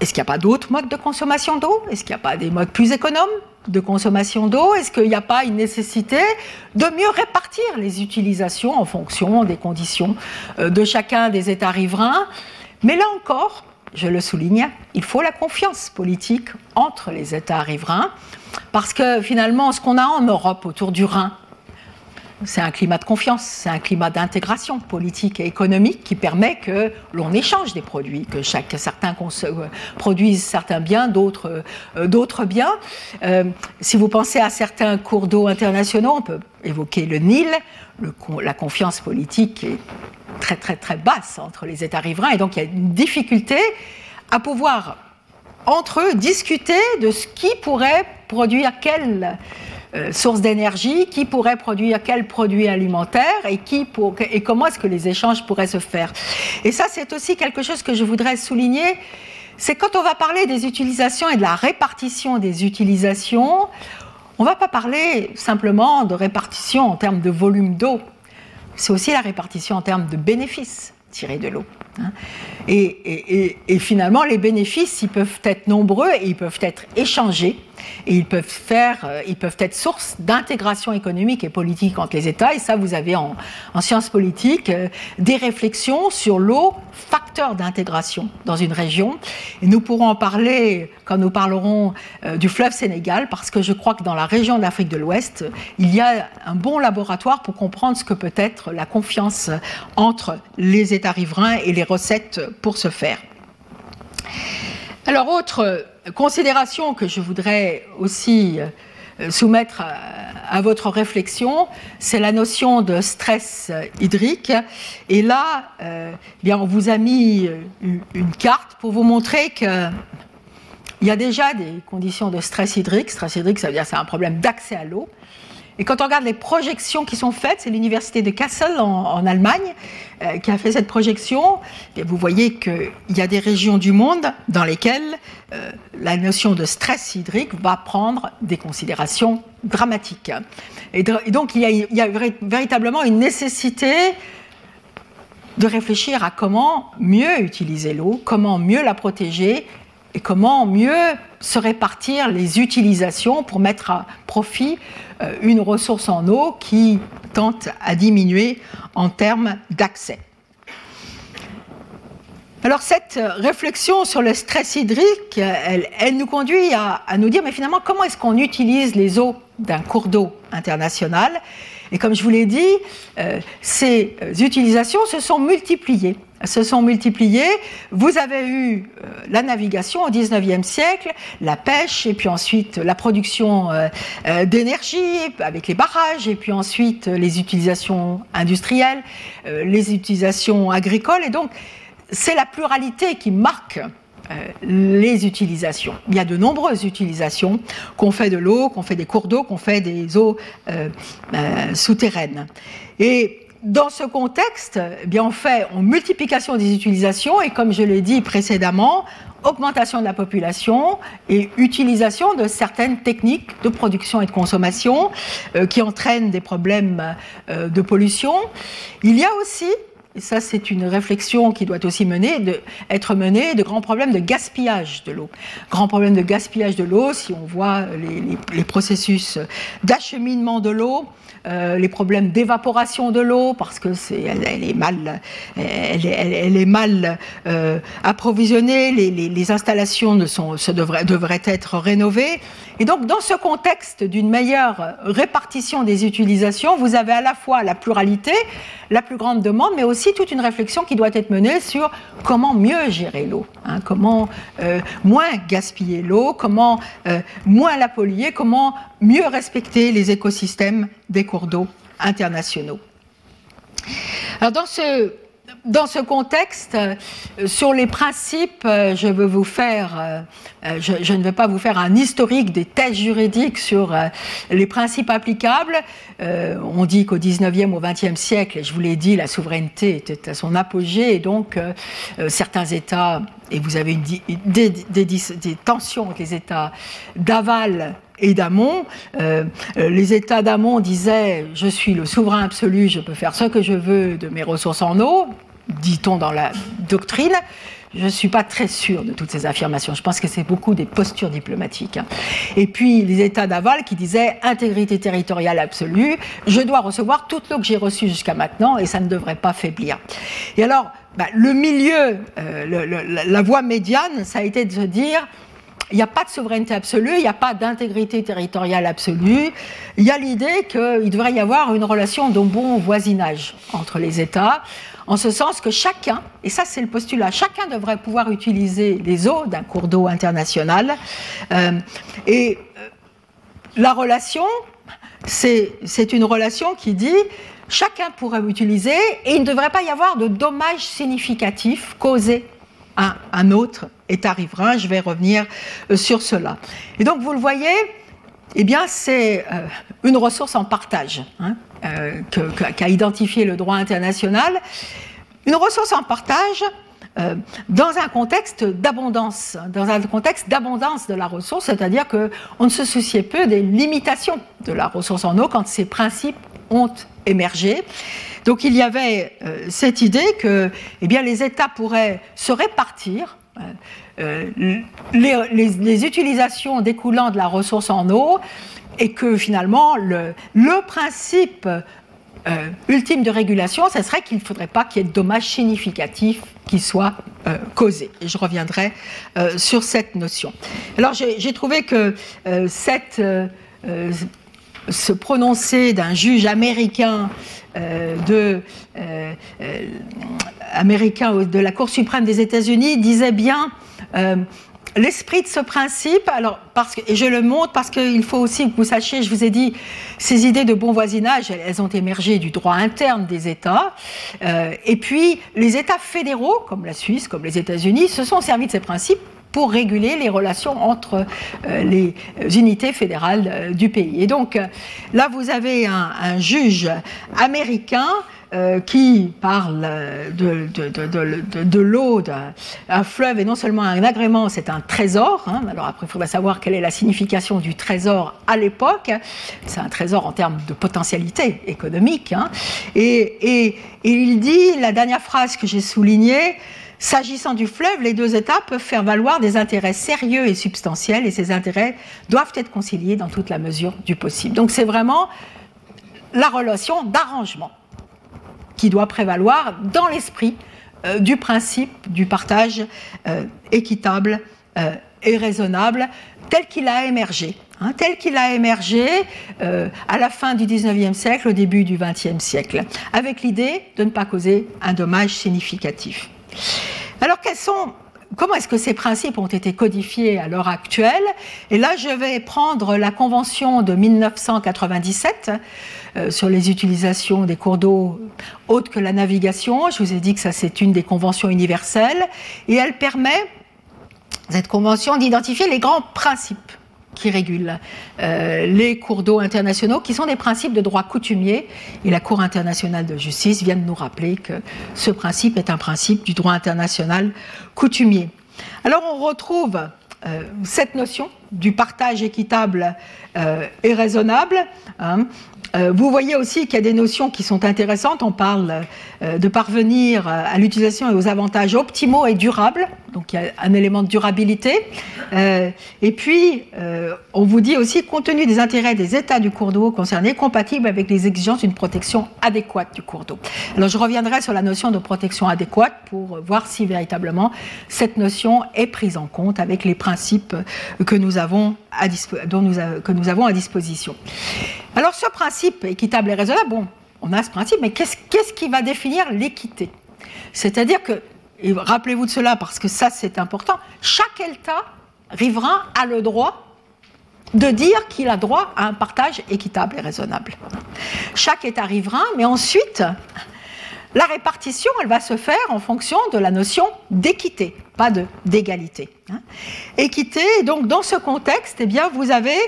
est-ce qu'il n'y a pas d'autres modes de consommation d'eau? Est-ce qu'il n'y a pas des modes plus économes de consommation d'eau? Est-ce qu'il n'y a pas une nécessité de mieux répartir les utilisations en fonction des conditions euh, de chacun des États riverains? Mais là encore, je le souligne, il faut la confiance politique entre les États riverains, parce que finalement, ce qu'on a en Europe autour du Rhin, c'est un climat de confiance, c'est un climat d'intégration politique et économique qui permet que l'on échange des produits, que certains euh, produisent certains biens, d'autres euh, biens. Euh, si vous pensez à certains cours d'eau internationaux, on peut évoquer le Nil, la confiance politique est très très très basse entre les États riverains et donc il y a une difficulté à pouvoir entre eux discuter de ce qui pourrait produire quel euh, source d'énergie, qui pourrait produire quel produit alimentaire et, qui et comment est-ce que les échanges pourraient se faire. Et ça, c'est aussi quelque chose que je voudrais souligner. C'est quand on va parler des utilisations et de la répartition des utilisations, on ne va pas parler simplement de répartition en termes de volume d'eau. C'est aussi la répartition en termes de bénéfices tirés de l'eau. Hein. Et, finalement, les bénéfices, ils peuvent être nombreux et ils peuvent être échangés et ils peuvent, faire, euh, ils peuvent être source d'intégration économique et politique entre les États. Et ça, vous avez en, sciences politiques euh, des réflexions sur l'eau, facteur d'intégration dans une région. Et nous pourrons en parler quand nous parlerons euh, du fleuve Sénégal, parce que je crois que dans la région d'Afrique de l'Ouest, il y a un bon laboratoire pour comprendre ce que peut être la confiance entre les États riverains et les recettes pour ce faire. Alors, autre considération que je voudrais aussi euh, soumettre à, votre réflexion, c'est la notion de stress hydrique. Et là, euh, bien, on vous a mis une carte pour vous montrer qu'il y a déjà des conditions de stress hydrique. Stress hydrique, ça veut dire que c'est un problème d'accès à l'eau. Et quand on regarde les projections qui sont faites, c'est l'université de Kassel en, Allemagne euh, qui a fait cette projection. Et vous voyez qu'il y a des régions du monde dans lesquelles euh, la notion de stress hydrique va prendre des considérations dramatiques. Et, donc il y a véritablement une nécessité de réfléchir à comment mieux utiliser l'eau, comment mieux la protéger et comment mieux se répartir les utilisations pour mettre à profit une ressource en eau qui tente à diminuer en termes d'accès. Alors cette réflexion sur le stress hydrique, elle, nous conduit à, nous dire, mais finalement, comment est-ce qu'on utilise les eaux d'un cours d'eau international Et comme je vous l'ai dit, euh, ces utilisations se sont multipliées. Se sont multipliées. Vous avez eu euh, la navigation au 19e siècle, la pêche, et puis ensuite la production euh, d'énergie avec les barrages, et puis ensuite les utilisations industrielles, les utilisations agricoles. Et donc, c'est la pluralité qui marque les utilisations. Il y a de nombreuses utilisations qu'on fait de l'eau, qu'on fait des cours d'eau, qu'on fait des eaux euh, euh, souterraines. Et dans ce contexte, eh bien on fait en multiplication des utilisations et comme je l'ai dit précédemment, augmentation de la population et utilisation de certaines techniques de production et de consommation qui entraînent des problèmes de pollution. Il y a aussi ça c'est une réflexion qui doit aussi mener, être menée, de grands problèmes de gaspillage de l'eau. Grands problèmes de gaspillage de l'eau, si on voit les processus d'acheminement de l'eau, euh, les problèmes d'évaporation de l'eau parce que est mal, elle, est mal euh, approvisionnée, les, installations ne sont, se devraient être rénovées. Et donc, dans ce contexte d'une meilleure répartition des utilisations, vous avez à la fois la pluralité, la plus grande demande, mais aussi toute une réflexion qui doit être menée sur comment mieux gérer l'eau, hein, comment euh, moins gaspiller l'eau, comment euh, moins la polluer, comment mieux respecter les écosystèmes des cours d'eau internationaux. Alors dans ce dans ce contexte, euh, sur les principes, euh, euh, je, ne vais pas vous faire un historique des thèses juridiques sur les principes applicables. on dit qu'au 19e, au 20e siècle, je vous l'ai dit, la souveraineté était à son apogée, et donc certains États, et vous avez des, des, tensions avec les États d'aval et d'amont. les États d'amont disaient Je suis le souverain absolu, je peux faire ce que je veux de mes ressources en eau dit-on dans la doctrine. Je ne suis pas très sûr de toutes ces affirmations. Je pense que c'est beaucoup des postures diplomatiques. Hein. Et puis les États d'aval qui disaient intégrité territoriale absolue, je dois recevoir toute l'eau que j'ai reçue jusqu'à maintenant et ça ne devrait pas faiblir. Et alors, bah, le milieu, euh, la voie médiane, ça a été de se dire, il n'y a pas de souveraineté absolue, il n'y a pas d'intégrité territoriale absolue. Il y a l'idée qu'il devrait y avoir une relation de bon voisinage entre les États, en ce sens que chacun, et ça c'est le postulat, chacun devrait pouvoir utiliser les eaux d'un cours d'eau international. Euh, et euh, la relation, c'est une relation qui dit chacun pourrait utiliser et il ne devrait pas y avoir de dommages significatifs causés un autre État riverain. Je vais revenir euh, sur cela. Et donc vous le voyez, eh bien c'est une ressource en partage. Hein. Euh, qu'a identifié le droit international, une ressource en partage euh, dans un contexte d'abondance, dans un contexte d'abondance de la ressource, c'est-à-dire qu'on ne se souciait peu des limitations de la ressource en eau quand ces principes ont émergé. Donc il y avait euh, cette idée que eh bien, les États pourraient se répartir les, les, utilisations découlant de la ressource en eau et que finalement, le, principe euh, ultime de régulation, ce serait qu'il ne faudrait pas qu'il y ait de dommages significatifs qui soient euh, causés. Et je reviendrai euh, sur cette notion. Alors j'ai trouvé que cette, ce prononcé d'un juge américain de, américain de la Cour suprême des États-Unis disait bien l'esprit de ce principe, alors, parce que, et je le montre parce qu'il faut aussi que vous sachiez, je vous ai dit, ces idées de bon voisinage, elles, ont émergé du droit interne des États. Euh, et puis, les États fédéraux, comme la Suisse, comme les États-Unis, se sont servis de ces principes pour réguler les relations entre euh, les unités fédérales euh, du pays. Et donc, là, vous avez un, un juge américain euh, qui parle de, l'eau d'un fleuve et non seulement un agrément, c'est un trésor. Hein. Alors après, il faudrait savoir quelle est la signification du trésor à l'époque. C'est un trésor en termes de potentialité économique. Hein. Et, il dit, la dernière phrase que j'ai soulignée, S'agissant du fleuve, les deux États peuvent faire valoir des intérêts sérieux et substantiels et ces intérêts doivent être conciliés dans toute la mesure du possible. Donc c'est vraiment la relation d'arrangement qui doit prévaloir dans l'esprit euh, du principe du partage euh, équitable euh, et raisonnable tel qu'il a émergé. Hein, tel qu'il a émergé à la fin du 19e siècle, au début du 20e siècle, avec l'idée de ne pas causer un dommage significatif. Alors, comment est-ce que ces principes ont été codifiés à l'heure actuelle? Et là, je vais prendre la convention de 1997 euh, sur les utilisations des cours d'eau autres que la navigation. Je vous ai dit que ça, c'est une des conventions universelles. Et elle permet, cette convention, d'identifier les grands principes qui régulent euh, les cours d'eau internationaux, qui sont des principes de droit coutumier. Et la Cour internationale de justice vient de nous rappeler que ce principe est un principe du droit international coutumier. Alors on retrouve euh, cette notion du partage équitable euh, et raisonnable. Hein, vous voyez aussi qu'il y a des notions qui sont intéressantes. On parle euh, de parvenir à l'utilisation et aux avantages optimaux et durables. Donc il y a un élément de durabilité. Euh, et puis, on vous dit aussi, compte tenu des intérêts des États du cours d'eau concernés, compatible avec les exigences d'une protection adéquate du cours d'eau. Alors je reviendrai sur la notion de protection adéquate pour voir si véritablement cette notion est prise en compte avec les principes que nous avons à, que nous avons à disposition. Alors ce principe équitable et raisonnable, bon, on a ce principe, mais qu'est-ce qui va définir l'équité? C'est-à-dire que, rappelez-vous de cela parce que ça c'est important, chaque État riverain a le droit de dire qu'il a droit à un partage équitable et raisonnable. Chaque État riverain, mais ensuite, la répartition, elle va se faire en fonction de la notion d'équité, pas d'égalité. Hein. Équité, donc dans ce contexte, eh bien, vous avez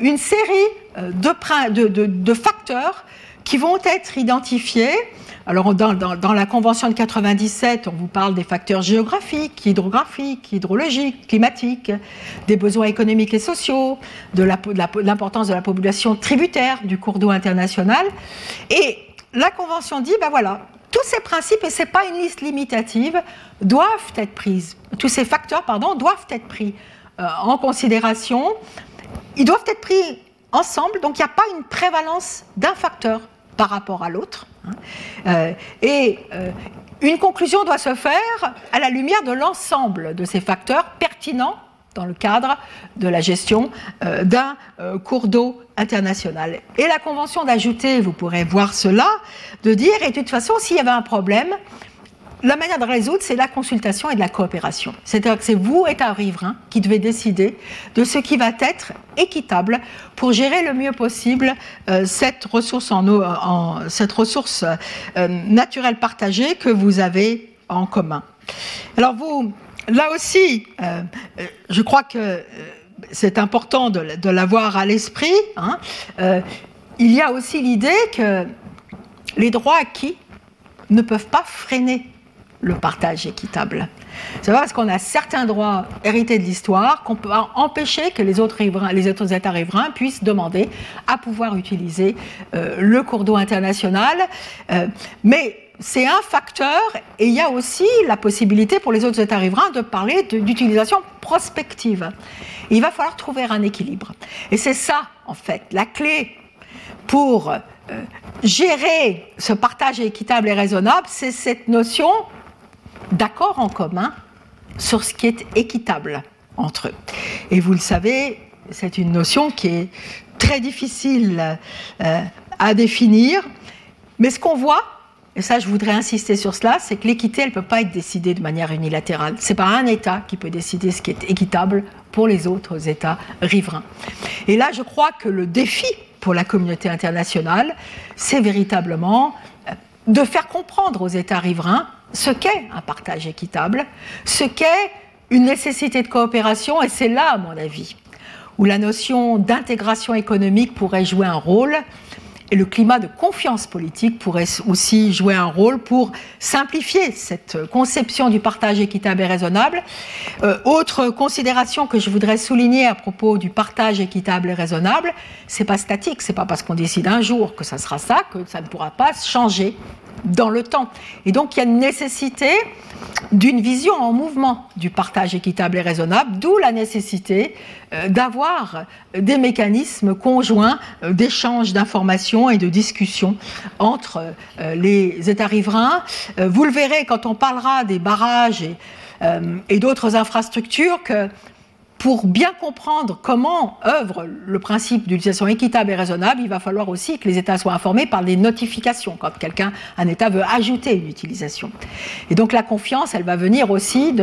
une série euh, de, facteurs qui vont être identifiés. Alors, dans, la Convention de 97, on vous parle des facteurs géographiques, hydrographiques, hydrologiques, climatiques, des besoins économiques et sociaux, de l'importance de, la population tributaire du cours d'eau international. Et la Convention dit, ben voilà, tous ces principes, et ce n'est pas une liste limitative, doivent être tous ces facteurs, pardon, doivent être pris euh, en considération ils doivent être pris ensemble, donc il n'y a pas une prévalence d'un facteur par rapport à l'autre. Hein. Euh, et euh, une conclusion doit se faire à la lumière de l'ensemble de ces facteurs pertinents dans le cadre de la gestion euh, d'un cours d'eau international. Et la convention d'ajouter, vous pourrez voir cela, de dire, et de toute façon, s'il y avait un problème, la manière de résoudre, c'est la consultation et de la coopération. C'est-à-dire que c'est vous, État riverain, qui devez décider de ce qui va être équitable pour gérer le mieux possible euh, cette ressource, ressource euh, naturelle partagée que vous avez en commun. Alors vous, là aussi, euh, je crois que c'est important de, l'avoir à l'esprit. Hein. il y a aussi l'idée que les droits acquis ne peuvent pas freiner le partage équitable. C'est parce qu'on a certains droits hérités de l'histoire qu'on peut empêcher que les autres, États riverains puissent demander à pouvoir utiliser euh, le cours d'eau international. Euh, mais c'est un facteur et il y a aussi la possibilité pour les autres États riverains de parler d'utilisation prospective. il va falloir trouver un équilibre. Et c'est ça, en fait, la clé pour euh, gérer ce partage équitable et raisonnable, c'est cette notion d'accord en commun sur ce qui est équitable entre eux. Et vous le savez, c'est une notion qui est très difficile euh, à définir, mais ce qu'on voit, et ça je voudrais insister sur cela, c'est que l'équité, elle ne peut pas être décidée de manière unilatérale. Ce n'est pas un État qui peut décider ce qui est équitable pour les autres États riverains. Et là, je crois que le défi pour la communauté internationale, c'est véritablement de faire comprendre aux États riverains ce qu'est un partage équitable, ce qu'est une nécessité de coopération, et c'est là, à mon avis, où la notion d'intégration économique pourrait jouer un rôle, et le climat de confiance politique pourrait aussi jouer un rôle pour simplifier cette conception du partage équitable et raisonnable. Euh, autre considération que je voudrais souligner à propos du partage équitable et raisonnable, c'est pas statique, c'est pas parce qu'on décide un jour que ça sera ça que ça ne pourra pas changer dans le temps. Et donc il y a une nécessité d'une vision en mouvement du partage équitable et raisonnable, d'où la nécessité euh, d'avoir des mécanismes conjoints euh, d'échange d'informations et de discussion entre euh, les États riverains. Vous le verrez quand on parlera des barrages et, et d'autres infrastructures que pour bien comprendre comment œuvre le principe d'utilisation équitable et raisonnable, il va falloir aussi que les États soient informés par des notifications quand quelqu'un, un État veut ajouter une utilisation. Et donc la confiance, elle va venir aussi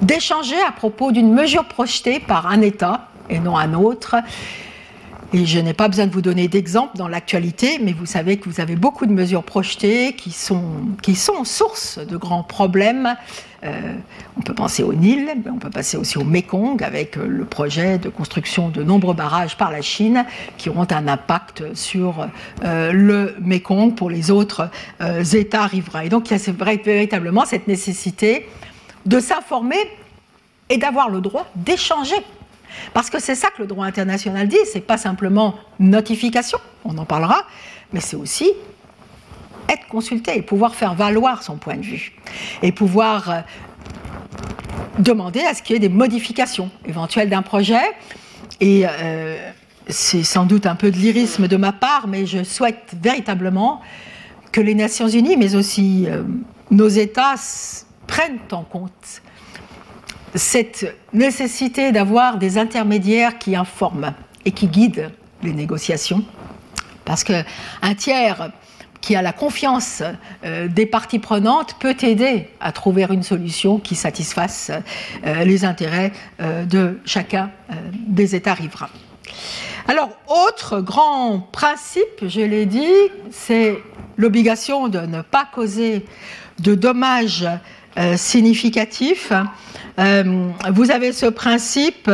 d'échanger à propos d'une mesure projetée par un État et non un autre. Et je n'ai pas besoin de vous donner d'exemples dans l'actualité, mais vous savez que vous avez beaucoup de mesures projetées qui sont, qui sont source de grands problèmes on peut penser au Nil, mais on peut passer aussi au Mekong avec euh, le projet de construction de nombreux barrages par la Chine qui auront un impact sur euh, le Mekong pour les autres États riverains. Et donc il y a véritablement cette nécessité de s'informer et d'avoir le droit d'échanger. Parce que c'est ça que le droit international dit, c'est pas simplement notification, on en parlera, mais c'est aussi être consulté et pouvoir faire valoir son point de vue et pouvoir euh, demander à ce qu'il y ait des modifications éventuelles d'un projet. Et euh, c'est sans doute un peu de lyrisme de ma part, mais je souhaite véritablement que les Nations Unies, mais aussi euh, nos États, prennent en compte cette nécessité d'avoir des intermédiaires qui informent et qui guident les négociations. Parce qu'un tiers qui a la confiance euh, des parties prenantes peut aider à trouver une solution qui satisfasse euh, les intérêts euh, de chacun des États riverains. Alors, autre grand principe, je l'ai dit, c'est l'obligation de ne pas causer de dommages significatifs. vous avez ce principe.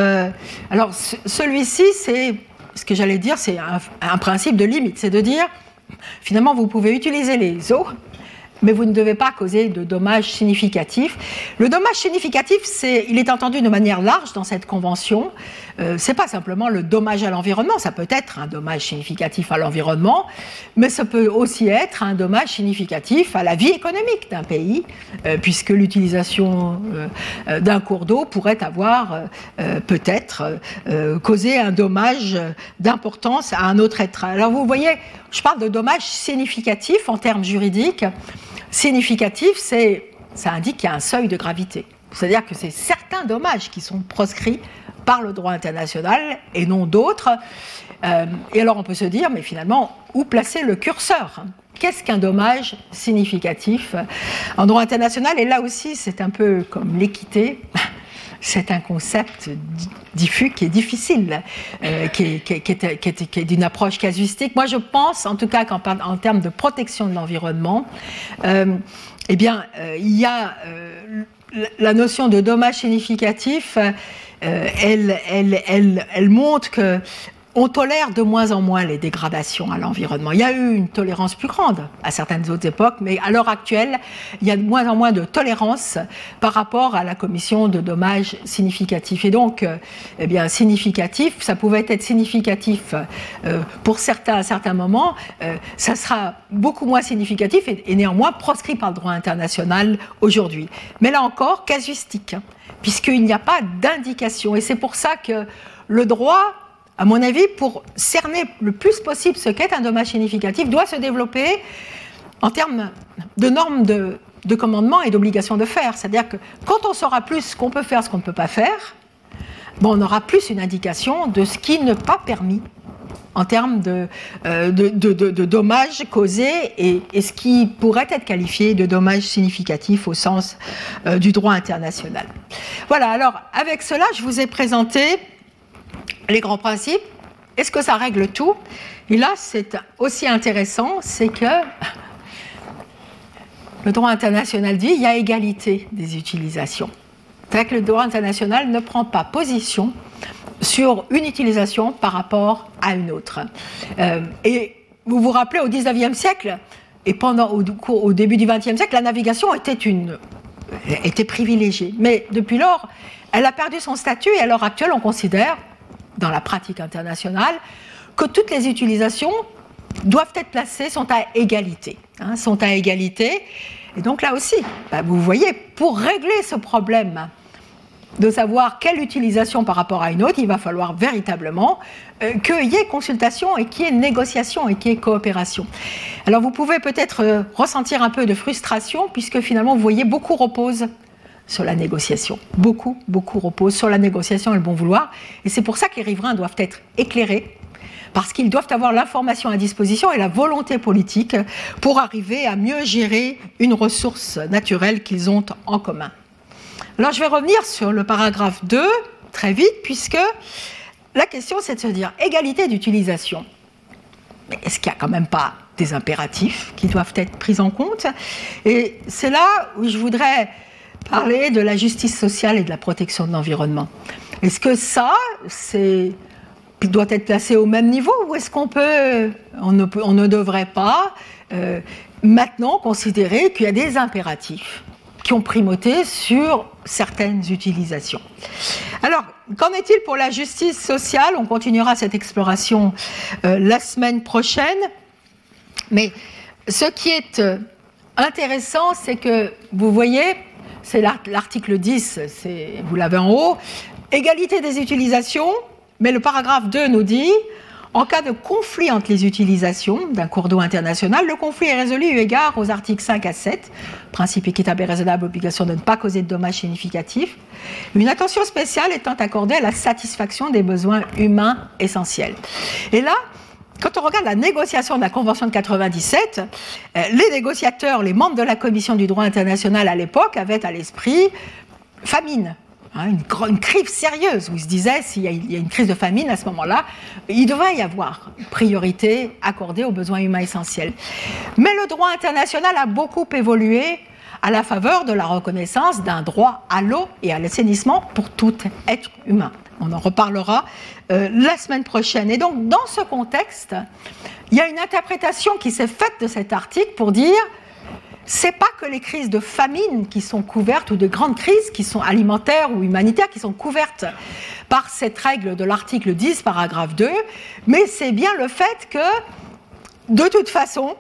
alors, celui-ci, c'est ce que j'allais dire, c'est un, principe de limite, c'est de dire Finalement, vous pouvez utiliser les eaux, mais vous ne devez pas causer de dommages significatifs. Le dommage significatif, c'est, il est entendu de manière large dans cette convention. Euh, c'est pas simplement le dommage à l'environnement, ça peut être un dommage significatif à l'environnement, mais ça peut aussi être un dommage significatif à la vie économique d'un pays, euh, puisque l'utilisation euh, d'un cours d'eau pourrait avoir peut-être causé un dommage d'importance à un autre être. Alors vous voyez, je parle de dommage significatif en termes juridiques. Significatif, c'est, ça indique qu'il y a un seuil de gravité. C'est-à-dire que c'est certains dommages qui sont proscrits par le droit international et non d'autres. Euh, et alors on peut se dire, mais finalement, où placer le curseur? Qu'est-ce qu'un dommage significatif? En droit international Et là aussi, c'est un peu comme l'équité. C'est un concept diffus qui est difficile, euh, qui, est, d'une approche casuistique. Moi, je pense, en tout cas, qu'en en termes de protection de l'environnement, euh, eh bien, il y a la notion de dommage significatif elle, elle, elle, elle, montre que on tolère de moins en moins les dégradations à l'environnement. Il y a eu une tolérance plus grande à certaines autres époques, mais à l'heure actuelle, il y a de moins en moins de tolérance par rapport à la commission de dommages significatifs. Et donc, euh, eh bien, significatif, ça pouvait être significatif euh, pour certains à certains moments, ça sera beaucoup moins significatif et, néanmoins proscrit par le droit international aujourd'hui. Mais là encore, casuistique puisqu'il n'y a pas d'indication. Et c'est pour ça que le droit, à mon avis, pour cerner le plus possible ce qu'est un dommage significatif, doit se développer en termes de normes de, commandement et d'obligation de faire. C'est-à-dire que quand on saura plus ce qu'on peut faire, ce qu'on ne peut pas faire, on aura plus une indication de ce qui n'est pas permis en termes de, euh, dommages causés et, ce qui pourrait être qualifié de dommages significatifs au sens euh, du droit international. Voilà, alors avec cela, je vous ai présenté les grands principes. Est-ce que ça règle tout? Et là, c'est aussi intéressant, c'est que le droit international dit il y a égalité des utilisations. C'est-à-dire que le droit international ne prend pas position sur une utilisation par rapport à une autre. Euh, et vous vous rappelez, au 19e siècle, et pendant, au, début du 20e siècle, la navigation était privilégiée. Mais depuis lors, elle a perdu son statut et à l'heure actuelle, on considère, dans la pratique internationale, que toutes les utilisations doivent être placés, sont à égalité. Hein, sont à égalité. Et donc là aussi, bah, vous voyez, pour régler ce problème de savoir quelle utilisation par rapport à une autre, il va falloir véritablement euh, qu'il y ait consultation et qu'il y ait négociation et qu'il y ait coopération. Alors vous pouvez peut-être euh, ressentir un peu de frustration puisque finalement vous voyez beaucoup repose sur la négociation. Beaucoup, beaucoup repose sur la négociation et le bon vouloir. Et c'est pour ça que les riverains doivent être éclairés parce qu'ils doivent avoir l'information à disposition et la volonté politique pour arriver à mieux gérer une ressource naturelle qu'ils ont en commun. Alors je vais revenir sur le paragraphe 2 très vite, puisque la question c'est de se dire égalité d'utilisation. Mais est-ce qu'il n'y a quand même pas des impératifs qui doivent être pris en compte? Et c'est là où je voudrais parler de la justice sociale et de la protection de l'environnement. Est-ce que ça, c'est doit être placé au même niveau ou est-ce qu'on peut, on ne, devrait pas euh, maintenant considérer qu'il y a des impératifs qui ont primauté sur certaines utilisations? Alors, qu'en est-il pour la justice sociale? On continuera cette exploration euh, la semaine prochaine. Mais ce qui est euh, intéressant, c'est que vous voyez, c'est l'article 10, vous l'avez en haut, égalité des utilisations, mais le paragraphe 2 nous dit en cas de conflit entre les utilisations d'un cours d'eau international, le conflit est résolu eu égard aux articles 5 à 7, principe équitable et raisonnable, obligation de ne pas causer de dommages significatifs, une attention spéciale étant accordée à la satisfaction des besoins humains essentiels. Et là, quand on regarde la négociation de la Convention de 97, euh, les négociateurs, les membres de la Commission du droit international à l'époque avaient à l'esprit famine, Hein, une, crise sérieuse où il se disait s'il y, a une crise de famine à ce moment-là, il devrait y avoir priorité accordée aux besoins humains essentiels. Mais le droit international a beaucoup évolué à la faveur de la reconnaissance d'un droit à l'eau et à l'assainissement pour tout être humain. On en reparlera euh, la semaine prochaine. Et donc, dans ce contexte, il y a une interprétation qui s'est faite de cet article pour dire c'est pas que les crises de famine qui sont couvertes ou de grandes crises qui sont alimentaires ou humanitaires qui sont couvertes par cette règle de l'article 10, paragraphe 2, mais c'est bien le fait que, de toute façon,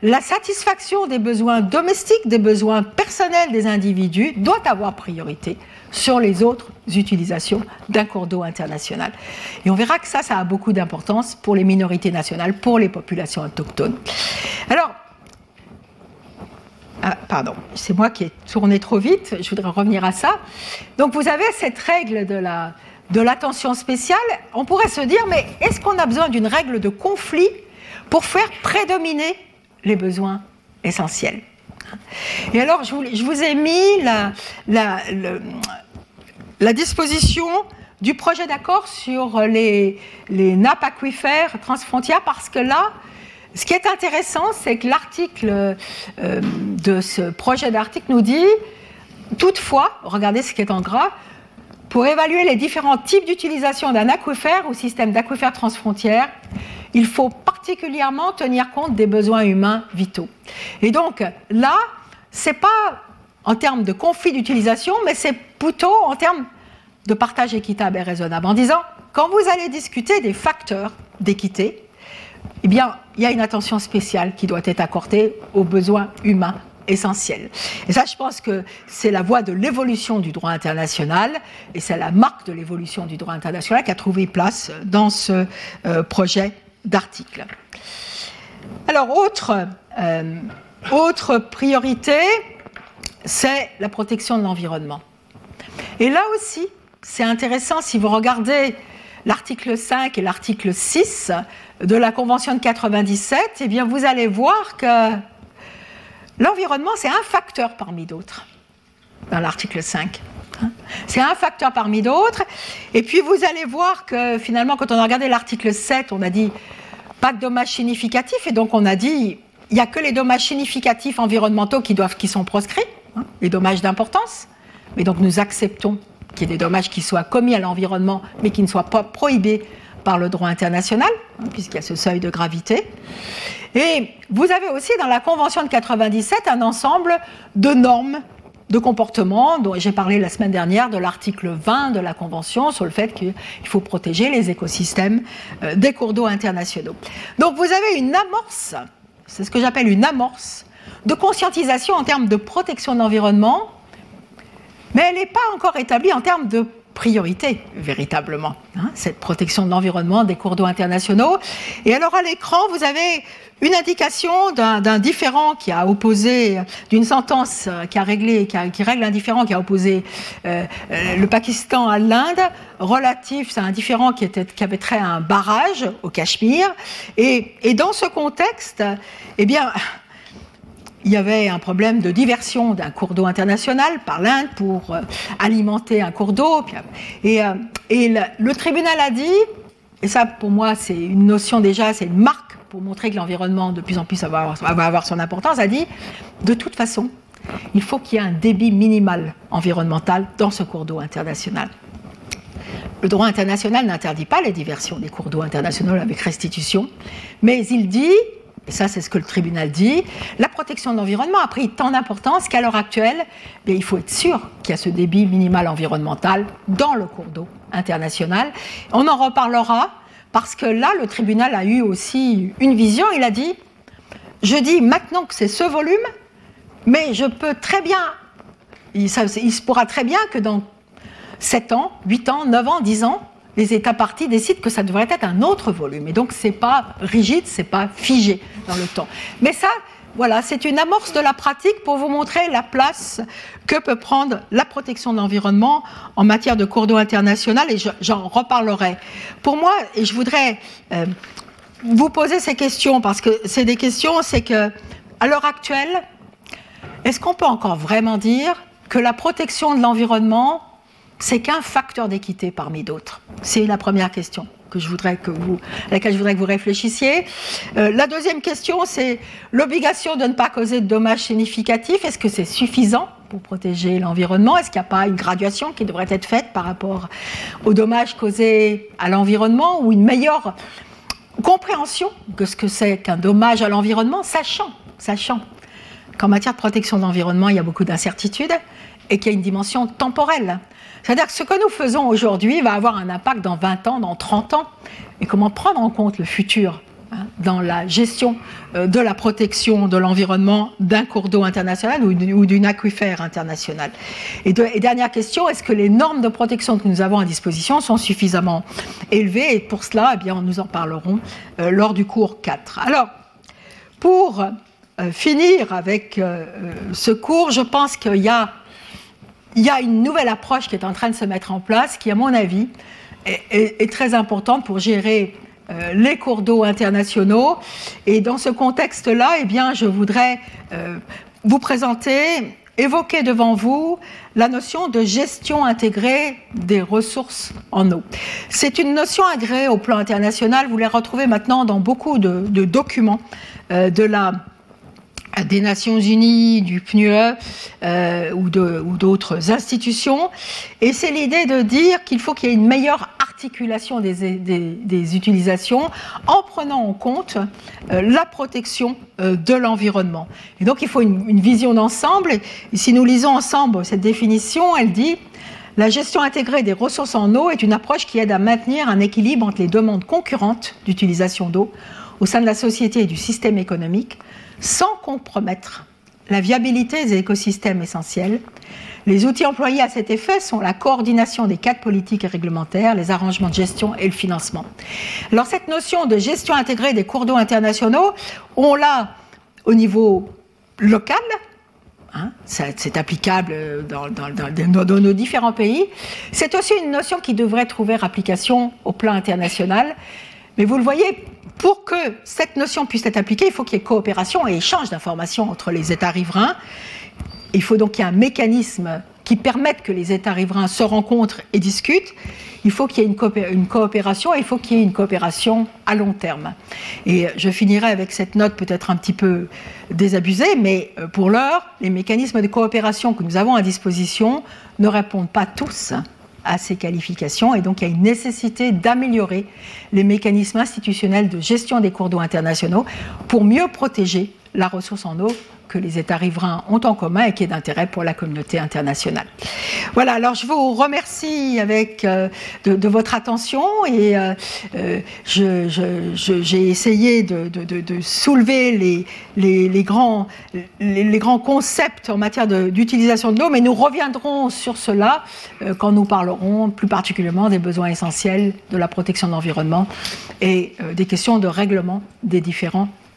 la satisfaction des besoins domestiques, des besoins personnels des individus doit avoir priorité sur les autres utilisations d'un cours d'eau international. Et on verra que ça, ça a beaucoup d'importance pour les minorités nationales, pour les populations autochtones. Alors, ah, pardon, c'est moi qui ai tourné trop vite, je voudrais revenir à ça. Donc vous avez cette règle de la de l'attention spéciale, on pourrait se dire, mais est-ce qu'on a besoin d'une règle de conflit pour faire prédominer les besoins essentiels? Et alors, je vous, ai mis la, disposition du projet d'accord sur les, les nappes aquifères transfrontières, parce que là, ce qui est intéressant, c'est que l'article euh, de ce projet d'article nous dit, toutefois, regardez ce qui est en gras, pour évaluer les différents types d'utilisation d'un aquifère ou système d'aquifère transfrontière, il faut particulièrement tenir compte des besoins humains vitaux. Et donc là, c'est pas en termes de conflit d'utilisation, mais c'est plutôt en termes de partage équitable et raisonnable, en disant, quand vous allez discuter des facteurs d'équité, eh il y a une attention spéciale qui doit être accordée aux besoins humains essentiels. Et ça, je pense que c'est la voie de l'évolution du droit international et c'est la marque de l'évolution du droit international qui a trouvé place dans ce euh, projet d'article. Alors, autre, euh, autre priorité, c'est la protection de l'environnement. Et là aussi, c'est intéressant si vous regardez l'article 5 et l'article 6 de la Convention de 97, eh bien vous allez voir que l'environnement, c'est un facteur parmi d'autres, dans l'article 5. C'est un facteur parmi d'autres. Et puis vous allez voir que finalement, quand on a regardé l'article 7, on a dit pas de dommages significatifs, et donc on a dit il n'y a que les dommages significatifs environnementaux qui sont proscrits, hein, les dommages d'importance. Mais donc nous acceptons qu'il y ait des dommages qui soient commis à l'environnement, mais qui ne soient pas prohibés par le droit international, hein, puisqu'il y a ce seuil de gravité. Et vous avez aussi dans la Convention de 97 un ensemble de normes de comportements dont j'ai parlé la semaine dernière de l'article 20 de la Convention sur le fait qu'il faut protéger les écosystèmes euh, des cours d'eau internationaux. Donc vous avez une amorce, c'est ce que j'appelle une amorce de conscientisation en termes de protection de l'environnement, mais elle n'est pas encore établie en termes de priorité, véritablement, hein, cette protection de l'environnement des cours d'eau internationaux. Et alors à l'écran, vous avez une indication d'un différent qui a opposé, d'une sentence qui a réglé, qui, règle un différent qui a opposé euh, euh, le Pakistan à l'Inde, relatif, c'est un différent qui, était, qui avait trait à un barrage au Cachemire. Et dans ce contexte, eh bien, il y avait un problème de diversion d'un cours d'eau international par l'Inde pour euh, alimenter un cours d'eau. Et, euh, et le, tribunal a dit, et ça pour moi c'est une notion déjà, c'est une marque pour montrer que l'environnement de plus en plus va avoir, son importance, a dit, de toute façon, il faut qu'il y ait un débit minimal environnemental dans ce cours d'eau international. Le droit international n'interdit pas les diversions des cours d'eau internationaux avec restitution, mais il dit ça c'est ce que le tribunal dit, la protection de l'environnement a pris tant d'importance qu'à l'heure actuelle, il faut être sûr qu'il y a ce débit minimal environnemental dans le cours d'eau international. On en reparlera parce que là, le tribunal a eu aussi une vision, il a dit, je dis maintenant que c'est ce volume, mais je peux très bien, il, il se pourra très bien que dans 7 ans, 8 ans, 9 ans, 10 ans, les États partis décident que ça devrait être un autre volume. Et donc, c'est pas rigide, c'est pas figé dans le temps. Mais ça, voilà, c'est une amorce de la pratique pour vous montrer la place que peut prendre la protection de l'environnement en matière de cours d'eau international, et j'en reparlerai. Pour moi, et je voudrais euh, vous poser ces questions, parce que c'est des questions, c'est que, à l'heure actuelle, est-ce qu'on peut encore vraiment dire que la protection de l'environnement c'est qu'un facteur d'équité parmi d'autres C'est la première question que je voudrais que vous, à laquelle je voudrais que vous réfléchissiez. Euh, la deuxième question, c'est l'obligation de ne pas causer de dommages significatifs. Est-ce que c'est suffisant pour protéger l'environnement? Est-ce qu'il n'y a pas une graduation qui devrait être faite par rapport aux dommages causés à l'environnement ou une meilleure compréhension de ce que c'est qu'un dommage à l'environnement, sachant, sachant qu'en matière de protection de l'environnement, il y a beaucoup d'incertitudes et qu'il y a une dimension temporelle? C'est-à-dire que ce que nous faisons aujourd'hui va avoir un impact dans 20 ans, dans 30 ans. Et comment prendre en compte le futur hein, dans la gestion euh, de la protection de l'environnement d'un cours d'eau international ou d'une aquifère international. Et, dernière question, est-ce que les normes de protection que nous avons à disposition sont suffisamment élevées? Et pour cela, eh bien, nous en parlerons euh, lors du cours 4. Alors, pour euh, finir avec ce cours, je pense qu'il y a il y a une nouvelle approche qui est en train de se mettre en place, qui, à mon avis, est, très importante pour gérer euh, les cours d'eau internationaux. Et dans ce contexte-là, eh bien, je voudrais euh, vous présenter, évoquer devant vous la notion de gestion intégrée des ressources en eau. C'est une notion agréée au plan international. Vous la retrouvez maintenant dans beaucoup de, documents euh, de la des Nations Unies, du PNUE euh, ou d'autres institutions. Et c'est l'idée de dire qu'il faut qu'il y ait une meilleure articulation des, utilisations en prenant en compte euh, la protection euh, de l'environnement. Et donc il faut une, une vision d'ensemble. Et si nous lisons ensemble cette définition, elle dit la gestion intégrée des ressources en eau est une approche qui aide à maintenir un équilibre entre les demandes concurrentes d'utilisation d'eau au sein de la société et du système économique sans compromettre la viabilité des écosystèmes essentiels. Les outils employés à cet effet sont la coordination des cadres politiques et réglementaires, les arrangements de gestion et le financement. Alors cette notion de gestion intégrée des cours d'eau internationaux, on l'a au niveau local, hein, c'est applicable dans, dans, nos différents pays. C'est aussi une notion qui devrait trouver application au plan international. Mais vous le voyez, pour que cette notion puisse être appliquée, il faut qu'il y ait coopération et échange d'informations entre les États riverains. Il faut donc qu'il y ait un mécanisme qui permette que les États riverains se rencontrent et discutent. Il faut qu'il y ait une, coopération et il faut qu'il y ait une coopération à long terme. Et je finirai avec cette note peut-être un petit peu désabusée, mais euh, pour l'heure, les mécanismes de coopération que nous avons à disposition ne répondent pas tous à ces qualifications et donc il y a une nécessité d'améliorer les mécanismes institutionnels de gestion des cours d'eau internationaux pour mieux protéger la ressource en eau que les États riverains ont en commun et qui est d'intérêt pour la communauté internationale. Voilà, alors je vous remercie avec, euh, de, votre attention et euh, euh, j'ai essayé de, soulever les, grands, les, grands concepts en matière d'utilisation de, l'eau, mais nous reviendrons sur cela quand nous parlerons plus particulièrement des besoins essentiels de la protection de l'environnement et des questions de règlement des différents